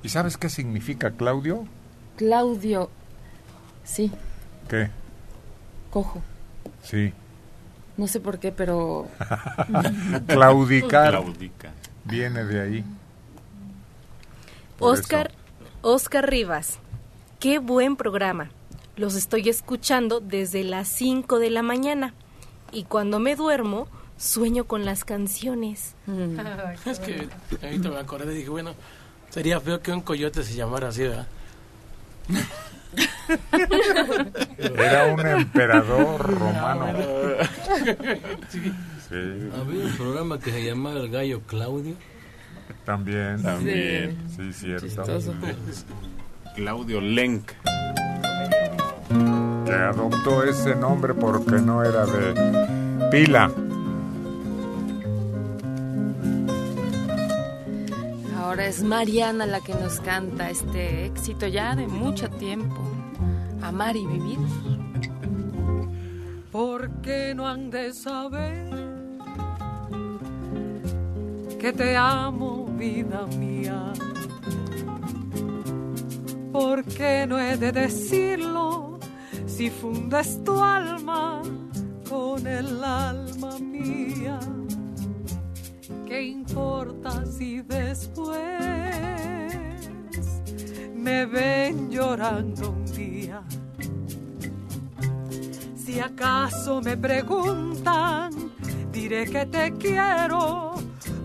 ¿Y sabes qué significa Claudio? Claudio, sí, ¿Qué? cojo. Sí. No sé por qué, pero... Claudicar. Claudica. Viene de ahí. Por Oscar, Oscar Rivas, qué buen programa. Los estoy escuchando desde las 5 de la mañana y cuando me duermo sueño con las canciones. Es que ahorita me acordé y dije, bueno, sería feo que un coyote se llamara así, ¿verdad? Era un emperador romano. Sí. Sí. Había un programa que se llamaba El Gallo Claudio. También. También. Sí, cierto. Chistoso. Claudio Lenk. Que adoptó ese nombre porque no era de pila. Ahora es Mariana la que nos canta este éxito ya de mucho tiempo. Amar y vivir. ¿Por qué no han de saber que te amo, vida mía? ¿Por qué no he de decirlo si fundes tu alma con el alma mía? ¿Qué importa si después me ven llorando un día? Si acaso me preguntan, diré que te quiero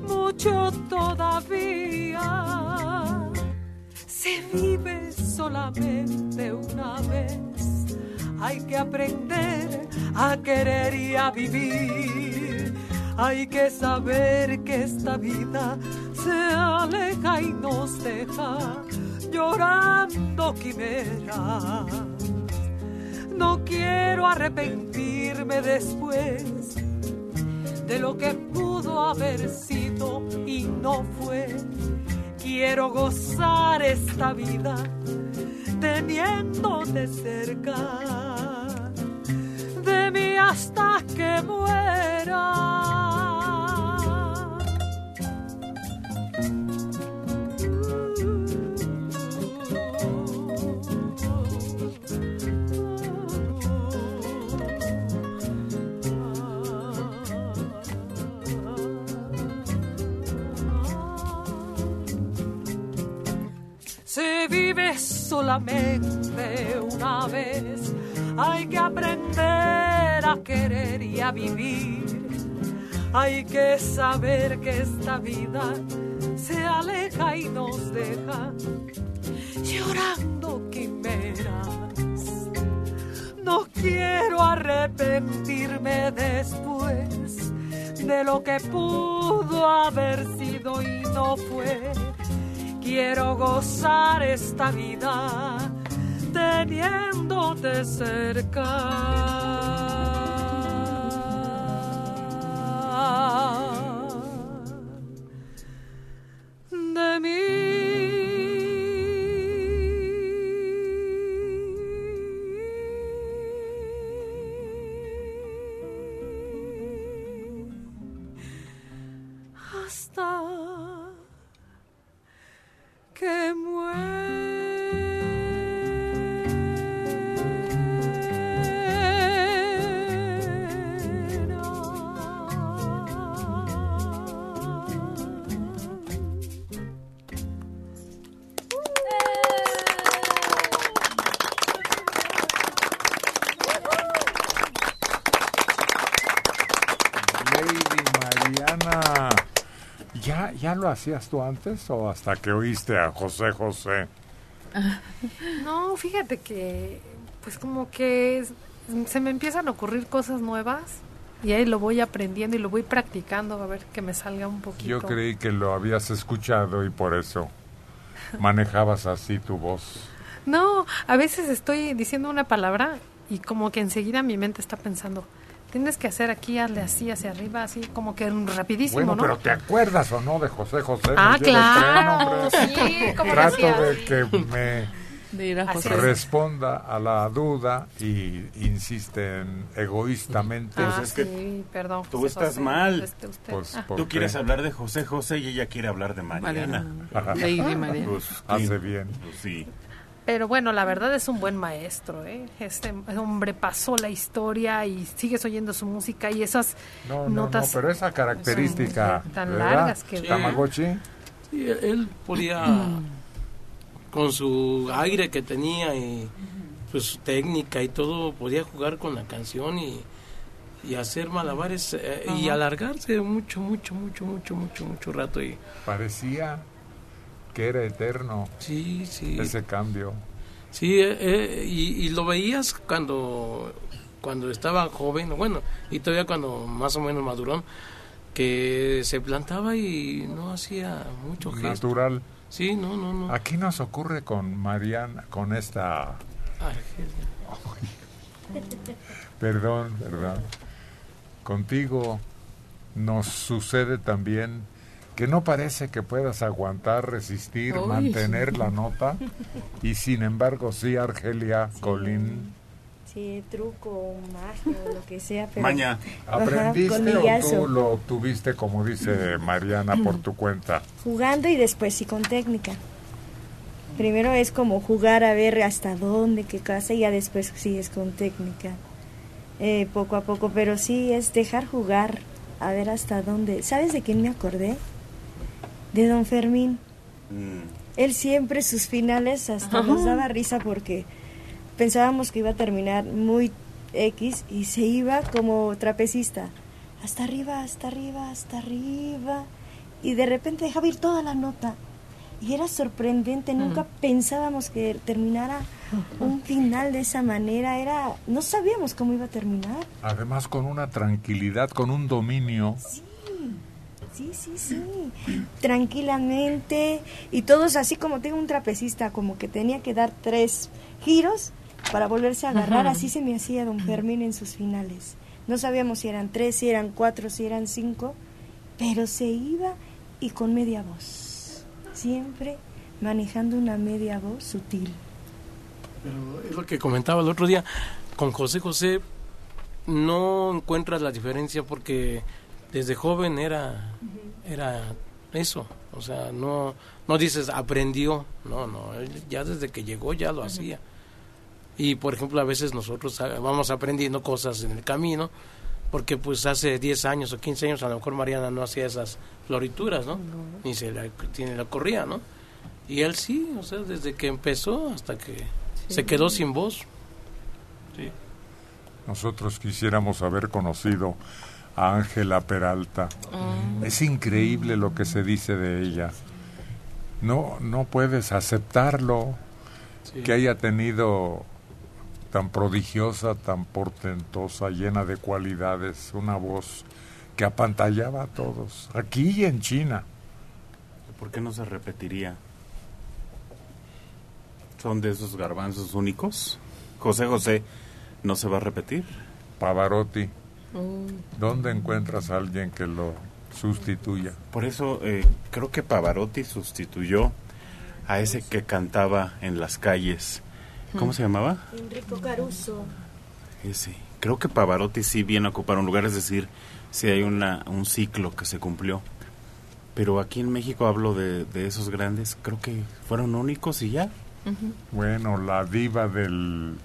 mucho todavía. Se vive solamente una vez, hay que aprender a querer y a vivir. Hay que saber que esta vida se aleja y nos deja llorando quimeras. No quiero arrepentirme después de lo que pudo haber sido y no fue. Quiero gozar esta vida teniéndote cerca de mí hasta que muera. Se vive solamente una vez, hay que aprender a querer y a vivir. Hay que saber que esta vida se aleja y nos deja llorando quimeras. No quiero arrepentirme después de lo que pudo haber sido y no fue. Quiero gozar esta vida teniéndote cerca. Hasta que Lady ¿Ya, ¿Ya lo hacías tú antes o hasta que oíste a José José? No, fíjate que, pues como que se me empiezan a ocurrir cosas nuevas y ahí lo voy aprendiendo y lo voy practicando a ver que me salga un poquito. Yo creí que lo habías escuchado y por eso manejabas así tu voz. No, a veces estoy diciendo una palabra y como que enseguida mi mente está pensando, tienes que hacer aquí, hazle así, hacia arriba, así, como que rapidísimo, Bueno, ¿no? pero ¿te acuerdas o no de José José? Ah, el claro, tren, sí, ¿cómo Trato decías? de que me De ir a responda a la duda y insisten egoístamente. Ah, Pues es que sí, perdón. Tú José estás José, mal. este usted. Pues, Ah. ¿por Tú quieres hablar de José José y ella quiere hablar de Mariana. Ajá. Lady Mariana. Pues, Hace bien. pues sí. Pero bueno, la verdad es un buen maestro, ¿eh? Este hombre pasó la historia y sigues oyendo su música y esas No, no, no, notas pero esa característica tan ¿verdad? largas que- Tamagotchi, Sí, él, él podía, con su aire que tenía y pues su técnica y todo, podía jugar con la canción y, y hacer malabares eh, y alargarse mucho, mucho, mucho, mucho, mucho, mucho rato. Y, parecía que era eterno sí, sí. ese cambio. Sí, eh, eh, y, y lo veías cuando cuando estaba joven, bueno, y todavía cuando más o menos madurón, que se plantaba y no hacía mucho gesto. Natural. Sí, no, no, no. Aquí nos ocurre con Mariana, con esta... Perdón, perdón. Contigo nos sucede también que no parece que puedas aguantar, resistir, Uy. mantener la nota y sin embargo sí, Argelia Colín, Sí, truco, magia lo que sea. Pero, Maña. Ajá, ¿aprendiste o tú lo obtuviste, como dice Mariana, por tu cuenta? Jugando y después sí con técnica. Primero es como jugar a ver hasta dónde, qué casa, y ya después sí es con técnica. Eh, poco a poco, pero sí es dejar jugar, a ver hasta dónde. ¿Sabes de quién me acordé? De don Fermín. Él siempre sus finales hasta nos daba risa porque pensábamos que iba a terminar muy X y se iba como trapecista. Hasta arriba, hasta arriba, hasta arriba. Y de repente dejaba ir toda la nota. Y era sorprendente, nunca pensábamos que terminara un final de esa manera. Era, no sabíamos cómo iba a terminar. Además con una tranquilidad, con un dominio. Sí, sí, sí. Tranquilamente. Y todos así como tengo un trapecista, como que tenía que dar tres giros para volverse a agarrar. Así se me hacía don Fermín en sus finales. No sabíamos si eran tres, si eran cuatro, si eran cinco, pero se iba y con media voz. Siempre manejando una media voz sutil. Pero es lo que comentaba el otro día. Con José José no encuentras la diferencia porque desde joven era, era eso. O sea, no, no dices aprendió. No, no. él ya desde que llegó ya lo hacía. Y por ejemplo, a veces nosotros vamos aprendiendo cosas en el camino. Porque pues hace 10 años o 15 años a lo mejor Mariana no hacía esas florituras, ¿no? Ni se la, ni la corría, ¿no? Y él sí, o sea, desde que empezó hasta que se quedó sin voz. Sí. Nosotros quisiéramos haber conocido a Ángela Peralta. Mm. Es increíble lo que se dice de ella. No, no puedes aceptarlo Sí. que haya tenido tan prodigiosa, tan portentosa, llena de cualidades, una voz que apantallaba a todos, aquí y en China. ¿Por qué no se repetiría? ¿Son de esos garbanzos únicos? José José, ¿no se va a repetir? Pavarotti, ¿dónde encuentras a alguien que lo sustituya? Por eso eh, creo que Pavarotti sustituyó a ese que cantaba en las calles. ¿Cómo se llamaba? Enrico Caruso. Ese. Creo que Pavarotti sí viene a ocupar un lugar, es decir, si hay una, un ciclo que se cumplió. pero aquí en México hablo de, de esos grandes, creo que fueron únicos y ya. Bueno, la diva del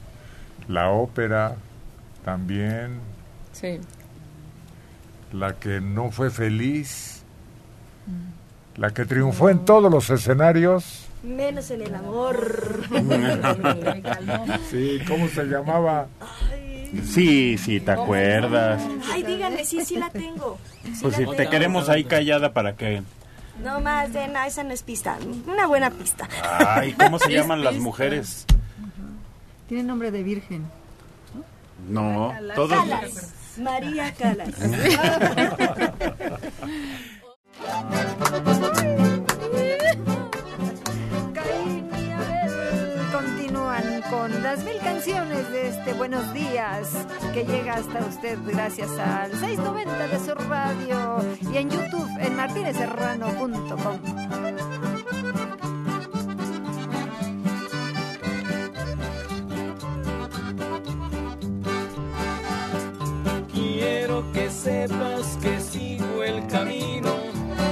la ópera también, Sí. la que no fue feliz, la que triunfó en todos los escenarios. Menos en el amor. sí, ¿cómo se llamaba? Sí, sí, ¿te acuerdas? Ay, díganme, sí, sí la tengo. Sí Pues la si te queremos ahí callada para que... No más, de no, esa no es pista. Una buena pista. Ay, ¿cómo se llaman las mujeres? Tiene nombre de virgen. No, todos... Calas. María Calas. Continúan con las mil canciones de este Buenos Días que llega hasta usted gracias al 690 de su radio y en YouTube en martinezserrano.com. sepas que sigo el camino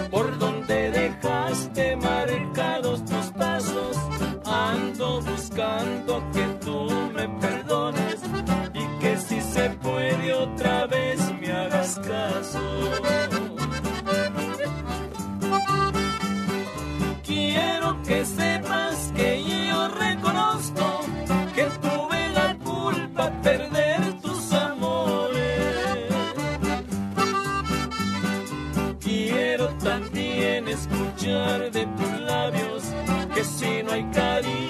por donde dejaste marcados tus pasos. Ando buscando que tú me perdones y que si se puede otra vez me hagas caso. Escuchar de tus labios que si no hay cariño,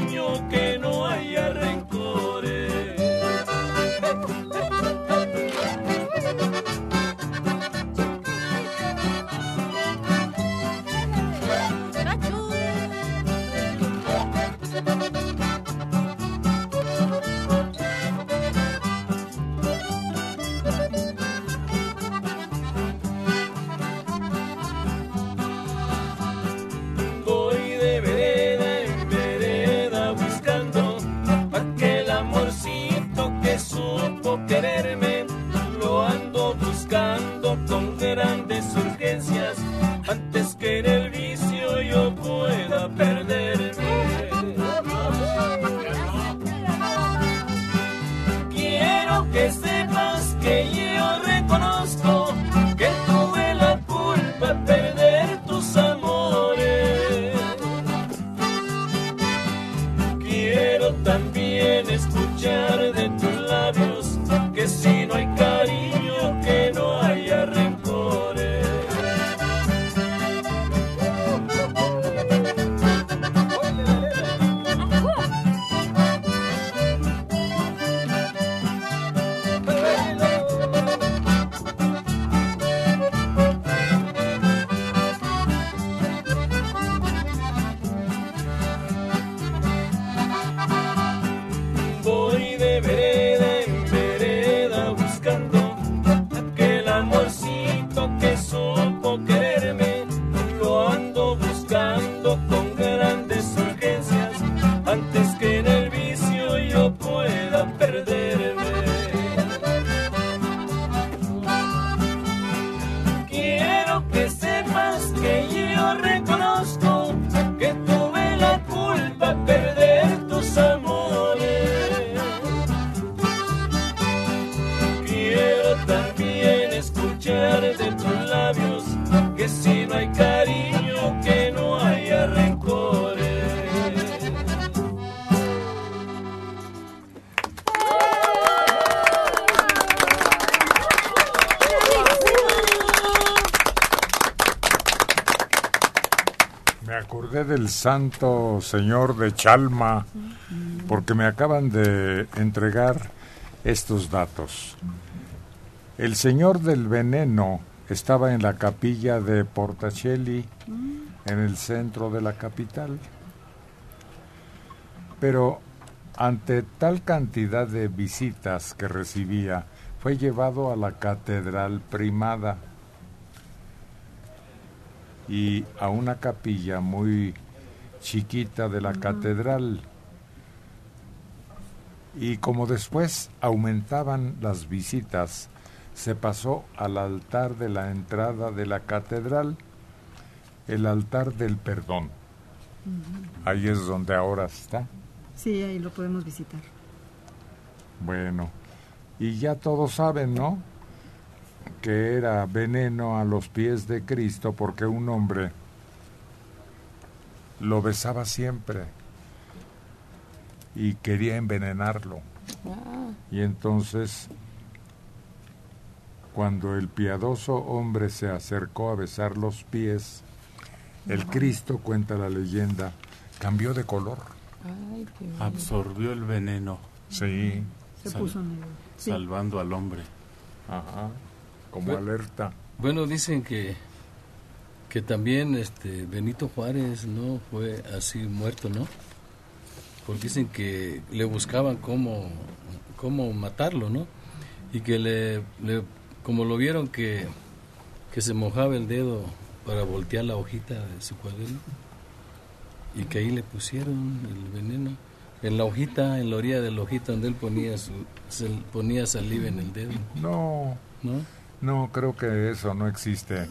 gracias. Santo señor de Chalma porque me acaban de entregar estos datos. El señor del veneno estaba en la capilla de Portacelli, en el centro de la capital. Pero ante tal cantidad de visitas que recibía, fue llevado a la catedral primada y a una capilla muy chiquita de la catedral. Y como después aumentaban las visitas, se pasó al altar de la entrada de la catedral el altar del perdón. Ahí es donde ahora está. Sí, ahí lo podemos visitar. Bueno, y ya todos saben, ¿no? Que era veneno a los pies de Cristo porque un hombre lo besaba siempre y quería envenenarlo. Y entonces, cuando el piadoso hombre se acercó a besar los pies, el Cristo, cuenta la leyenda, cambió de color. Absorbió el veneno. Sí. Se Sal- puso negro. Sí. Salvando al hombre. Ajá. Como alerta. Bueno, dicen que que también este Benito Juárez no fue así muerto, ¿no? Porque dicen que le buscaban cómo cómo matarlo, ¿no? Y que le, le- como lo vieron que que se mojaba el dedo para voltear la hojita de su cuaderno y que ahí le pusieron el veneno en la hojita, en la orilla de la hojita donde él ponía su se ponía saliva en el dedo. No. ¿No? No, creo que eso no existe.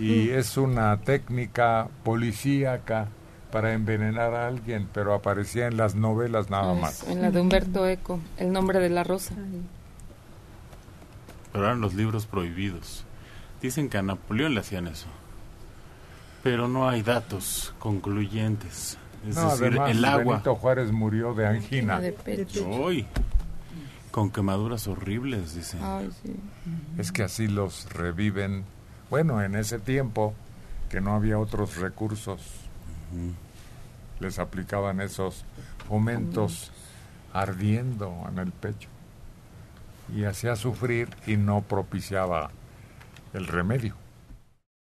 Y es una técnica policíaca para envenenar a alguien, pero aparecía en las novelas nada más. En la de Humberto Eco, El nombre de la rosa. Pero eran los libros prohibidos. Dicen que a Napoleón le hacían eso. Pero no hay datos concluyentes. Es No, decir, además, el agua. Benito Juárez murió de angina. De pecho. Uy, con quemaduras horribles, dicen. Ay, sí. Es que así los reviven. Bueno, en ese tiempo que no había otros recursos, les aplicaban esos fomentos ardiendo en el pecho. Y hacía sufrir y no propiciaba el remedio.